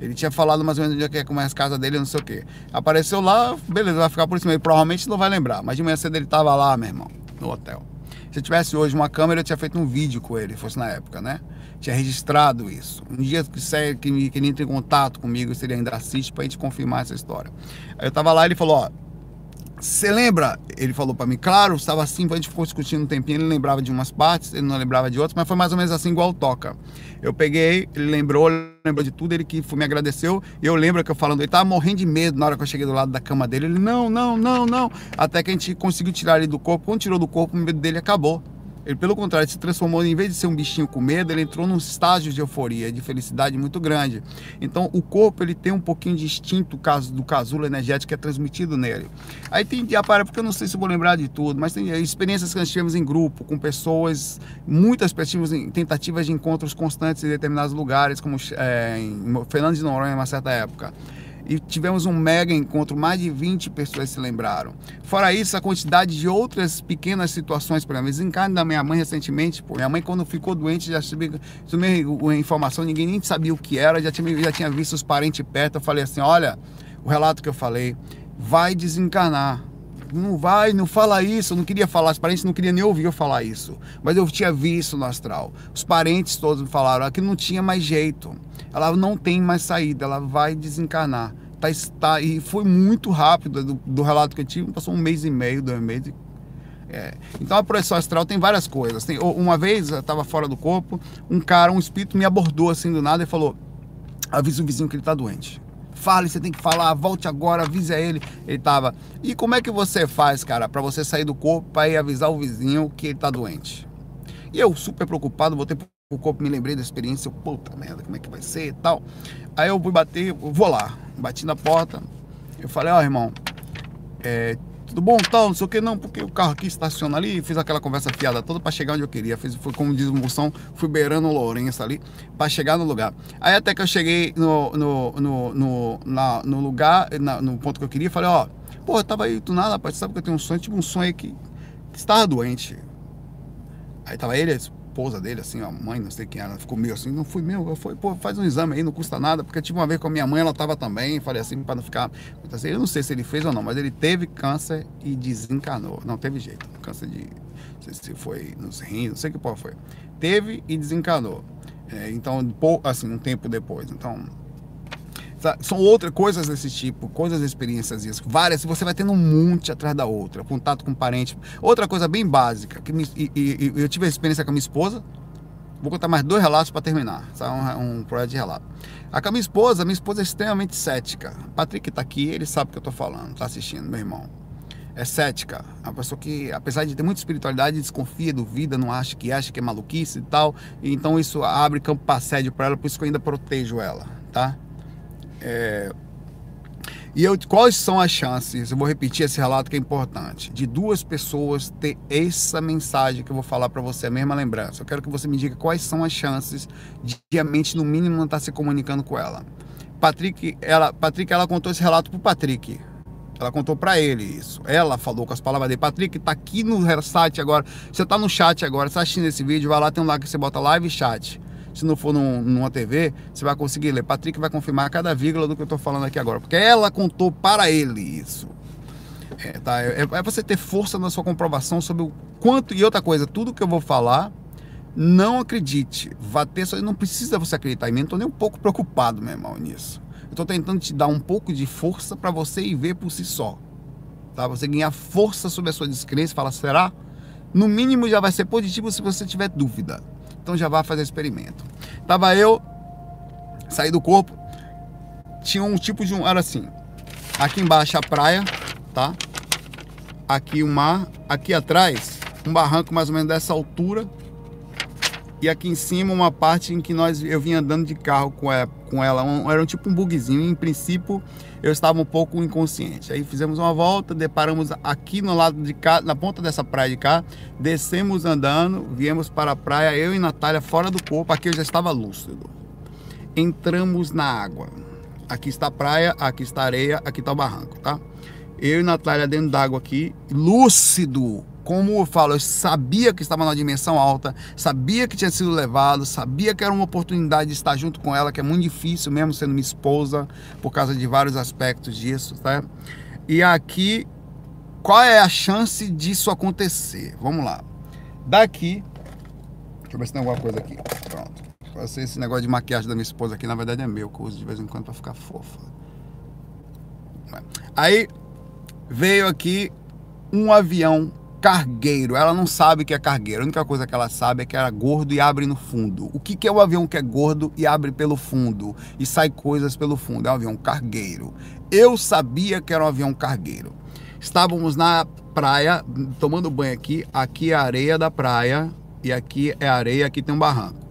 Ele tinha falado mais ou menos onde é que é a casa dele, não sei o quê. Apareceu lá, beleza, vai ficar por cima. Ele provavelmente não vai lembrar, mas de manhã cedo ele tava lá, meu irmão, no hotel. Se eu tivesse hoje uma câmera, eu tinha feito um vídeo com ele, fosse na época, né? Tinha registrado isso. Um dia que, que, que ele entra em contato comigo, seria ainda assiste pra gente confirmar essa história. Aí eu tava lá e ele falou, ó, você lembra? Ele falou para mim, claro, estava assim, a gente ficou discutindo um tempinho, ele lembrava de umas partes, ele não lembrava de outras, mas foi mais ou menos assim igual toca. Eu peguei, ele lembrou, lembrou de tudo, ele que me agradeceu, e eu lembro que eu falando, ele tava morrendo de medo na hora que eu cheguei do lado da cama dele, ele, não, não, não, não, até que a gente conseguiu tirar ele do corpo, quando tirou do corpo, o medo dele acabou. Ele, pelo contrário, se transformou, em vez de ser um bichinho com medo, ele entrou num estágio de euforia, de felicidade muito grande. Então, o corpo ele tem um pouquinho de instinto do casulo energético que é transmitido nele. Aí tem de aparelho, porque eu não sei se vou lembrar de tudo, mas tem experiências que nós tivemos em grupo, com pessoas, muitas pessoas, tentativas de encontros constantes em determinados lugares, como é, em Fernando de Noronha, em uma certa época. E tivemos um mega encontro, mais de 20 pessoas se lembraram. Fora isso, a quantidade de outras pequenas situações, por exemplo, desencarne da minha mãe recentemente, pô, minha mãe quando ficou doente já sabia, a informação, ninguém nem sabia o que era, já tinha, já tinha visto os parentes perto, eu falei assim, olha, o relato que eu falei, vai desencarnar não vai, não fala isso. Eu não queria falar, os parentes não queriam nem ouvir eu falar isso. Mas eu tinha visto no astral. Os parentes todos me falaram que não tinha mais jeito. Ela não tem mais saída, ela vai desencarnar. Tá, tá, e foi muito rápido do, do relato que eu tive, passou um mês e meio, dois meses. É. Então a projeção astral tem várias coisas. Tem, uma vez eu estava fora do corpo, um cara, um espírito me abordou assim do nada e falou: avisa o vizinho que ele está doente fale, você tem que falar, volte agora, avise a ele. Ele tava. E como é que você faz, cara, para você sair do corpo para ir avisar o vizinho que ele tá doente? E eu, super preocupado, voltei pro corpo, me lembrei da experiência, eu, puta merda, como é que vai ser e tal. Aí eu fui bater, vou lá, bati na porta, eu falei, ó, oh, irmão, é, tudo bom, tal, não sei o que, não, porque o carro aqui estaciona ali, fiz aquela conversa fiada toda para chegar onde eu queria. Fiz, foi como diz o Moção, fui beirando o Lourenço ali para chegar no lugar. Aí até que eu cheguei no, no, no, no, na, no lugar, na, no ponto que eu queria, falei, ó, pô, eu tava aí do nada, rapaz, sabe que eu tenho um sonho, tipo um sonho que, que estava doente. Aí tava ele, esposa dele, assim, a mãe, não sei quem era, ficou meio assim, não fui meu, eu fui, pô, faz um exame aí, não custa nada, porque tive uma vez com a minha mãe, ela tava também, falei assim, para não ficar, assim, eu não sei se ele fez ou não, mas ele teve câncer e desencanou, não teve jeito, câncer de, não sei se foi nos rins, não sei que porra foi, teve e desencanou, é, então, assim, um tempo depois, então, são outras coisas desse tipo, coisas, experiências, várias, você vai tendo um monte atrás da outra, contato com parente. Outra coisa bem básica, que me, e, e, eu tive a experiência com a minha esposa, vou contar mais dois relatos para terminar, tá? um, um projeto de relato. A com a minha esposa, minha esposa é extremamente cética. O Patrick está aqui, ele sabe o que eu estou falando, está assistindo, meu irmão. É cética, uma pessoa que, apesar de ter muita espiritualidade, desconfia, duvida, não acha que acha que é maluquice e tal. Então isso abre campo para assédio para ela, por isso que eu ainda protejo ela, tá? É, e eu, quais são as chances? Eu vou repetir esse relato que é importante. De duas pessoas ter essa mensagem que eu vou falar para você, a mesma lembrança. Eu quero que você me diga quais são as chances de a mente, no mínimo, não estar tá se comunicando com ela. Patrick, ela, Patrick, ela contou esse relato pro Patrick. Ela contou para ele isso. Ela falou com as palavras dele. Patrick, tá aqui no site agora. Você tá no chat agora, você tá assistindo esse vídeo, vai lá, tem um lá que você bota live chat se não for num, numa TV, você vai conseguir ler. Patrick vai confirmar cada vírgula do que eu estou falando aqui agora, porque ela contou para ele isso. É, tá? é, é você ter força na sua comprovação sobre o quanto. E outra coisa, tudo que eu vou falar, não acredite. Vá ter, não precisa você acreditar em mim, não estou nem um pouco preocupado, meu irmão, nisso. Eu estou tentando te dar um pouco de força para você ir ver por si só. Tá? Você ganhar força sobre a sua descrença e falar, será? No mínimo já vai ser positivo se você tiver dúvida. Então já vá fazer experimento. Tava eu, saí do corpo, tinha um tipo de um. Era assim. Aqui embaixo a praia, tá? Aqui o mar, aqui atrás, um barranco mais ou menos dessa altura. E aqui em cima uma parte em que nós eu vinha andando de carro com ela, com ela um, era um tipo um bugzinho. Em princípio, eu estava um pouco inconsciente. Aí fizemos uma volta, deparamos aqui no lado de cá, na ponta dessa praia de cá, descemos andando, viemos para a praia, eu e Natália fora do corpo, aqui eu já estava lúcido. Entramos na água. Aqui está a praia, aqui está a areia, aqui está o barranco, tá? Eu e Natália dentro d'água aqui, lúcido, como eu falo, eu sabia que estava na dimensão alta, sabia que tinha sido levado, sabia que era uma oportunidade de estar junto com ela, que é muito difícil, mesmo sendo minha esposa, por causa de vários aspectos disso, tá? E aqui, qual é a chance disso acontecer? Vamos lá. Daqui, deixa eu ver se tem alguma coisa aqui. Pronto. Esse negócio de maquiagem da minha esposa aqui, na verdade, é meu, que eu uso de vez em quando para ficar fofa. Aí veio aqui um avião cargueiro. Ela não sabe que é cargueiro. A única coisa que ela sabe é que era gordo e abre no fundo. O que, que é o avião que é gordo e abre pelo fundo e sai coisas pelo fundo? É um avião cargueiro. Eu sabia que era um avião cargueiro. Estávamos na praia, tomando banho aqui. Aqui é a areia da praia e aqui é a areia, aqui tem um barranco.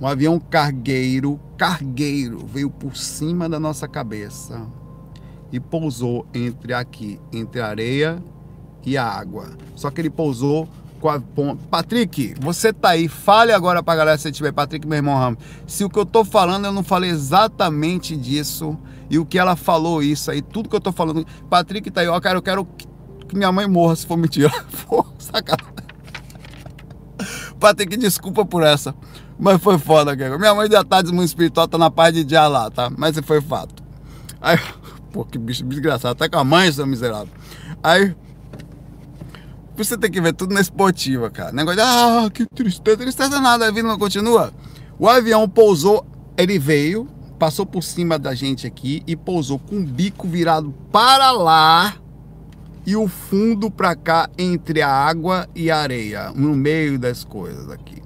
Um avião cargueiro, cargueiro, veio por cima da nossa cabeça e pousou entre aqui, entre a areia e a água. Só que ele pousou Patrick, você tá aí, fale agora pra galera se tiver, Patrick, meu irmão Ramos. Se o que eu tô falando, eu não falei exatamente disso, e o que ela falou isso aí, tudo que eu tô falando. Patrick tá aí, ó, cara, eu quero que minha mãe morra se for mentira. Pô, sacanagem. Patrick, desculpa por essa. Mas foi foda, cara. Minha mãe já tá desmundo espiritual, tá na paz de dia lá, tá? Mas foi fato. Aí, pô, que bicho desgraçado. Até com a mãe, seu miserável. Aí, você tem que ver tudo na esportiva, cara. Negócio de, ah, que tristeza. Tristeza nada, a vida não continua. O avião pousou, ele veio, passou por cima da gente aqui e pousou com o bico virado para lá e o fundo para cá entre a água e a areia, no meio das coisas aqui.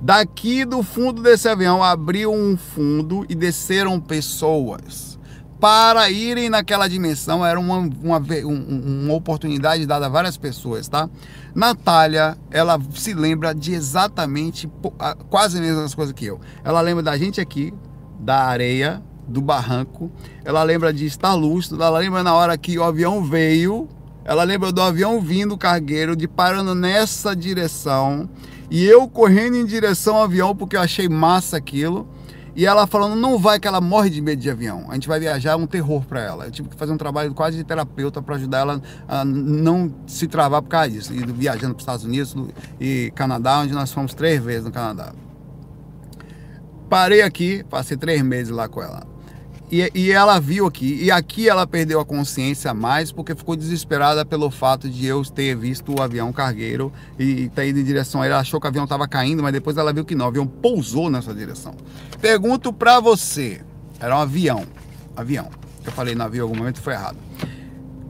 Daqui do fundo desse avião abriu um fundo e desceram pessoas para irem naquela dimensão. Era uma, uma, uma oportunidade dada a várias pessoas, tá? Natália, ela se lembra de exatamente quase as mesmas coisas que eu. Ela lembra da gente aqui, da areia, do barranco. Ela lembra de estar lúcido. Ela lembra na hora que o avião veio. Ela lembra do avião vindo, cargueiro, de parando nessa direção. E eu correndo em direção ao avião porque eu achei massa aquilo. E ela falando, não vai, que ela morre de medo de avião. A gente vai viajar, é um terror para ela. Eu tive que fazer um trabalho quase de terapeuta para ajudar ela a não se travar por causa disso. E viajando para os Estados Unidos e Canadá, onde nós fomos três vezes no Canadá. Parei aqui, passei três meses lá com ela. E, e, ela viu aqui, e aqui ela perdeu a consciência mais porque ficou desesperada pelo fato de eu ter visto o avião cargueiro e ter ido em direção a ele. Ela achou que o avião estava caindo, mas depois ela viu que não, o avião pousou nessa direção. Pergunto para você, era um avião, avião, eu falei navio em algum momento foi errado.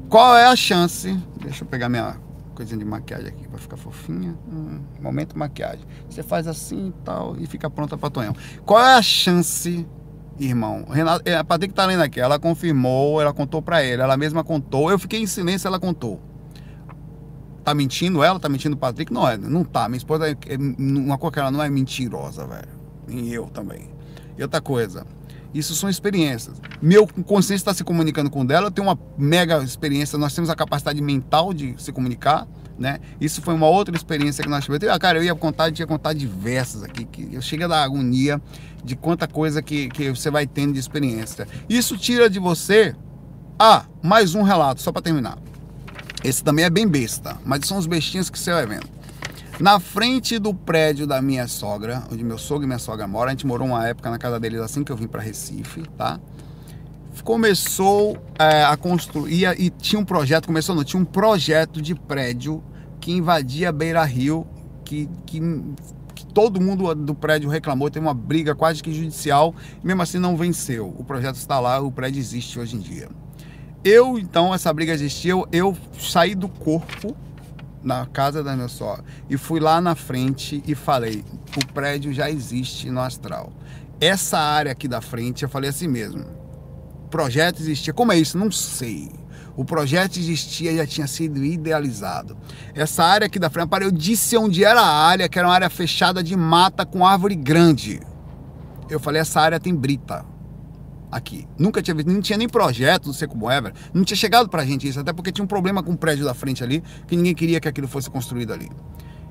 Qual é a chance, deixa eu pegar minha coisinha de maquiagem aqui para ficar fofinha. Hum, momento maquiagem. Você faz assim e tal e fica pronta para Tonhão. Qual é a chance irmão. Renato, é, a Patrick tá lendo aqui, ela confirmou, ela contou para ele, ela mesma contou. Eu fiquei em silêncio, ela contou. Tá mentindo ela? Tá mentindo o Patrick? Não, é, não tá. Minha esposa, é, é, uma coisa que ela não é mentirosa, velho. Nem eu também. E outra coisa, isso são experiências. Meu consciência está se comunicando com dela, eu tenho uma mega experiência, nós temos a capacidade mental de se comunicar, né? Isso foi uma outra experiência que nós tivemos. Ah, cara, eu ia contar, tinha contar diversas aqui, que eu cheguei da agonia de quanta coisa que, que você vai tendo de experiência. Isso tira de você. Ah, mais um relato, só para terminar. Esse também é bem besta, mas são os bestinhos que você vai vendo. Na frente do prédio da minha sogra, onde meu sogro e minha sogra moram, a gente morou uma época na casa deles assim que eu vim para Recife, tá? Começou é, a construir e tinha um projeto, começou não, tinha um projeto de prédio que invadia Beira Rio, que, que todo mundo do prédio reclamou, teve uma briga quase que judicial, e mesmo assim não venceu. O projeto está lá, o prédio existe hoje em dia. Eu, então, essa briga existiu, eu saí do corpo na casa da minha sogra e fui lá na frente e falei: o prédio já existe no astral. Essa área aqui da frente, eu falei assim mesmo: projeto existia. Como é isso? Não sei. O projeto existia, já tinha sido idealizado. Essa área aqui da frente, eu disse onde era a área, que era uma área fechada de mata com árvore grande. Eu falei, essa área tem brita aqui. Nunca tinha visto, não tinha nem projeto, não sei como é, não tinha chegado pra gente isso, até porque tinha um problema com o prédio da frente ali, que ninguém queria que aquilo fosse construído ali.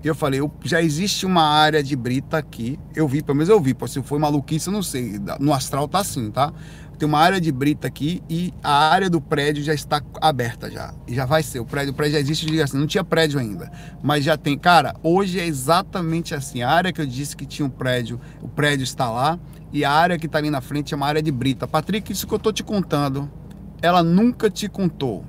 E eu falei, já existe uma área de brita aqui, eu vi, pelo menos eu vi, se foi maluquice, eu não sei, no astral tá assim, tá? Tem uma área de brita aqui e a área do prédio já está aberta já. E já vai ser. O prédio, o prédio já existe, assim, não tinha prédio ainda, mas já tem. Cara, hoje é exatamente assim. A área que eu disse que tinha um prédio, o prédio está lá e a área que está ali na frente é uma área de brita. Patrick, isso que eu tô te contando, ela nunca te contou.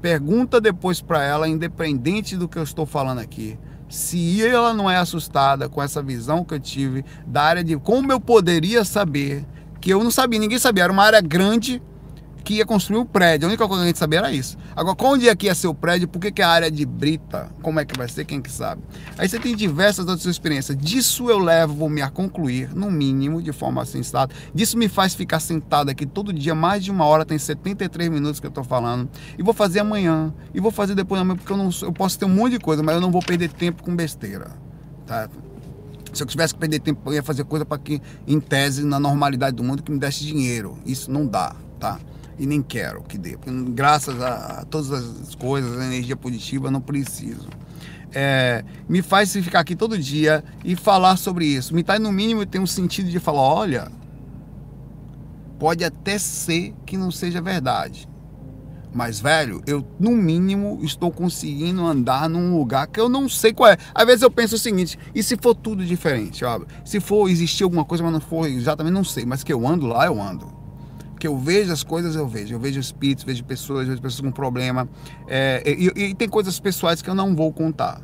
Pergunta depois para ela, independente do que eu estou falando aqui se ela não é assustada com essa visão que eu tive da área de como eu poderia saber que eu não sabia, ninguém sabia. Era uma área grande que ia construir um prédio. A única coisa que a gente sabia era isso. Agora, onde é que ia ser o prédio? Por que, que é a área de brita? Como é que vai ser? Quem que sabe? Aí você tem diversas outras experiências. Disso eu levo-me a concluir, no mínimo, de forma sensata. Disso me faz ficar sentado aqui todo dia, mais de uma hora, tem 73 minutos que eu estou falando. E vou fazer amanhã. E vou fazer depois amanhã, porque eu, não, eu posso ter um monte de coisa, mas eu não vou perder tempo com besteira. Tá? Se eu tivesse que perder tempo, eu ia fazer coisa para que, em tese, na normalidade do mundo, que me desse dinheiro. Isso não dá, tá? E nem quero que dê. Graças a todas as coisas, a energia positiva, não preciso. É, me faz ficar aqui todo dia e falar sobre isso. Me faz, no mínimo, ter um sentido de falar: olha, pode até ser que não seja verdade. Mas, velho, eu no mínimo estou conseguindo andar num lugar que eu não sei qual é. Às vezes eu penso o seguinte: e se for tudo diferente? Ó, se for existir alguma coisa, mas não for exatamente, não sei. Mas que eu ando lá, eu ando. Que eu vejo as coisas, eu vejo. Eu vejo espíritos, vejo pessoas, vejo pessoas com problema. É, e, e, tem coisas pessoais que eu não vou contar.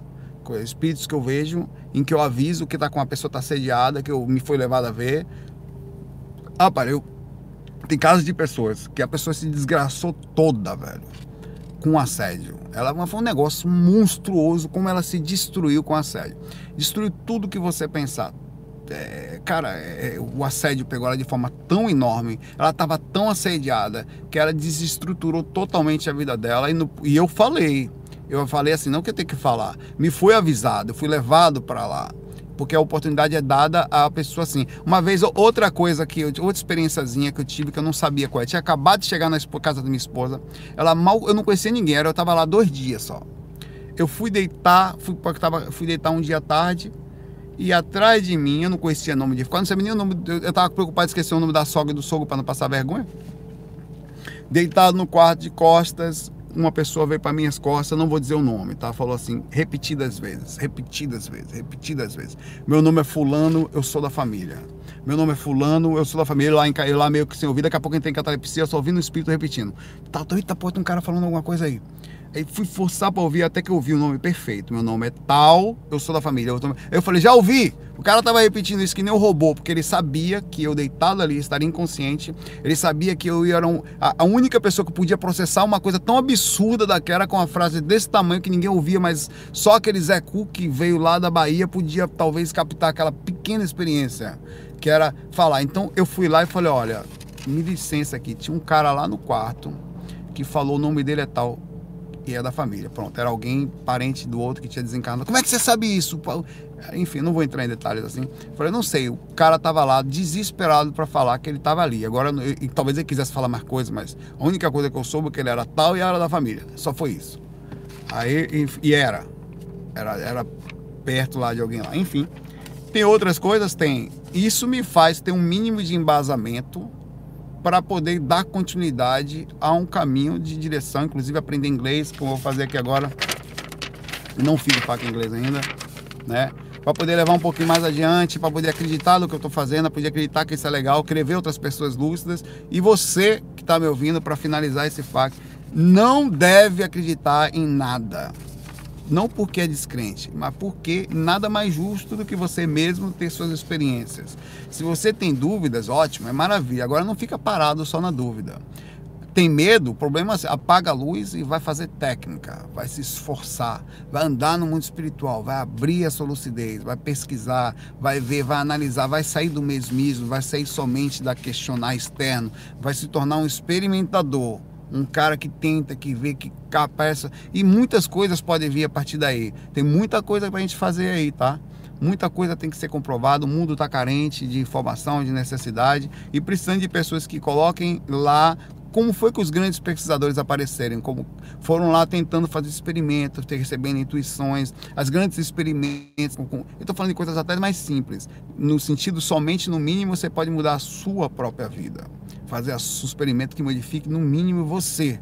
Espíritos que eu vejo, em que eu aviso que tá com a pessoa tá sediada, que eu me foi levado a ver. Ah, para eu tem casos de pessoas que a pessoa se desgraçou toda, velho, com assédio. Ela foi um negócio monstruoso como ela se destruiu com assédio. Destruiu tudo que você pensar. É, cara, é, o assédio pegou ela de forma tão enorme, ela estava tão assediada que ela desestruturou totalmente a vida dela. E, no, e eu falei, eu falei assim, não que eu tenho que falar, me foi avisado, eu fui levado para lá porque a oportunidade é dada à pessoa assim. Uma vez, outra coisa que eu, outra experiênciazinha que eu tive que eu não sabia qual é. Tinha acabado de chegar na casa da minha esposa, ela mal, eu não conhecia ninguém, eu estava lá dois dias só. Eu fui deitar, fui, tava, fui deitar um dia tarde, e atrás de mim, eu não conhecia nome de quando não sabia o nome, eu estava preocupado de esquecer o nome da sogra e do sogro para não passar vergonha. Deitado no quarto de costas, uma pessoa veio para minhas costas, não vou dizer o nome, tá? Falou assim, repetidas vezes, repetidas vezes, repetidas vezes. Meu nome é fulano, eu sou da família. Meu nome é fulano, eu sou da família, lá, em, lá meio que sem ouvir, daqui a pouco a gente tem catalepsia, só ouvindo o espírito repetindo. Tá, eita, pô, tem um cara falando alguma coisa aí. Aí fui forçar para ouvir até que eu ouvi o nome perfeito. Meu nome é tal, eu sou da família. Eu, tô... eu falei, já ouvi. O cara tava repetindo isso que nem o robô, porque ele sabia que eu deitado ali estaria inconsciente. Ele sabia que eu era um... a, única pessoa que podia processar uma coisa tão absurda daquela com uma frase desse tamanho que ninguém ouvia, mas só aquele Zé Cu que veio lá da Bahia podia talvez captar aquela pequena experiência que era falar. Então eu fui lá e falei, olha, me licença aqui, tinha um cara lá no quarto que falou o nome dele é tal e é da família. Pronto, era alguém parente do outro que tinha desencarnado. Como é que você sabe isso? Enfim, não vou entrar em detalhes assim. Falei, não sei, o cara tava lá desesperado para falar que ele tava ali. Agora, e, talvez ele quisesse falar mais coisas, mas a única coisa que eu soube é que ele era tal e era da família. Só foi isso. Aí, e era. Era, era perto lá de alguém lá. Enfim, tem outras coisas? Tem. Isso me faz ter um mínimo de embasamento para poder dar continuidade a um caminho de direção, inclusive aprender inglês, que eu vou fazer aqui agora. Não fiz o FAC inglês ainda, né? Para poder levar um pouquinho mais adiante, para poder acreditar no que eu estou fazendo, poder acreditar que isso é legal, querer ver outras pessoas lúcidas. E você que está me ouvindo, para finalizar esse FAC, não deve acreditar em nada não porque é descrente, mas porque nada mais justo do que você mesmo ter suas experiências. Se você tem dúvidas, ótimo, é maravilha. Agora não fica parado só na dúvida. Tem medo? O problema é apaga a luz e vai fazer técnica, vai se esforçar, vai andar no mundo espiritual, vai abrir a sua lucidez, vai pesquisar, vai ver, vai analisar, vai sair do mesmismo, vai sair somente da questionar externo, vai se tornar um experimentador um cara que tenta, que vê, que capessa. E muitas coisas podem vir a partir daí. Tem muita coisa para a gente fazer aí, tá? Muita coisa tem que ser comprovada. O mundo está carente de informação, de necessidade e precisando de pessoas que coloquem lá como foi que os grandes pesquisadores aparecerem, como foram lá tentando fazer experimentos, recebendo intuições, as grandes experimentos. eu estou falando de coisas até mais simples, no sentido somente no mínimo você pode mudar a sua própria vida fazer um experimento que modifique no mínimo você.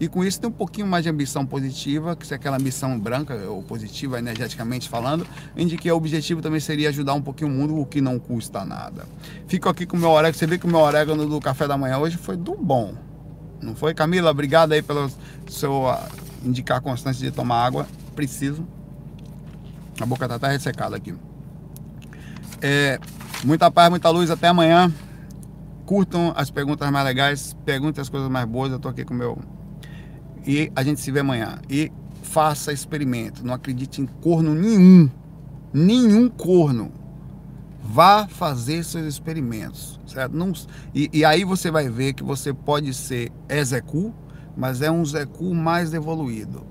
E com isso tem um pouquinho mais de ambição positiva, que se aquela ambição branca ou positiva energeticamente falando, em que o objetivo também seria ajudar um pouquinho o mundo, o que não custa nada. Fico aqui com o meu orégano, você vê que o meu orégano do café da manhã hoje foi do bom. Não foi, Camila? Obrigado aí pelo seu uh, indicar a constância de tomar água. Preciso. A boca está até ressecada aqui. É, muita paz, muita luz. Até amanhã curtam as perguntas mais legais, perguntem as coisas mais boas. Eu tô aqui com o meu. E a gente se vê amanhã. E faça experimento. Não acredite em corno nenhum. Nenhum corno. Vá fazer seus experimentos, certo? Não, e, e aí você vai ver que você pode ser execu, mas é um Zecu mais evoluído.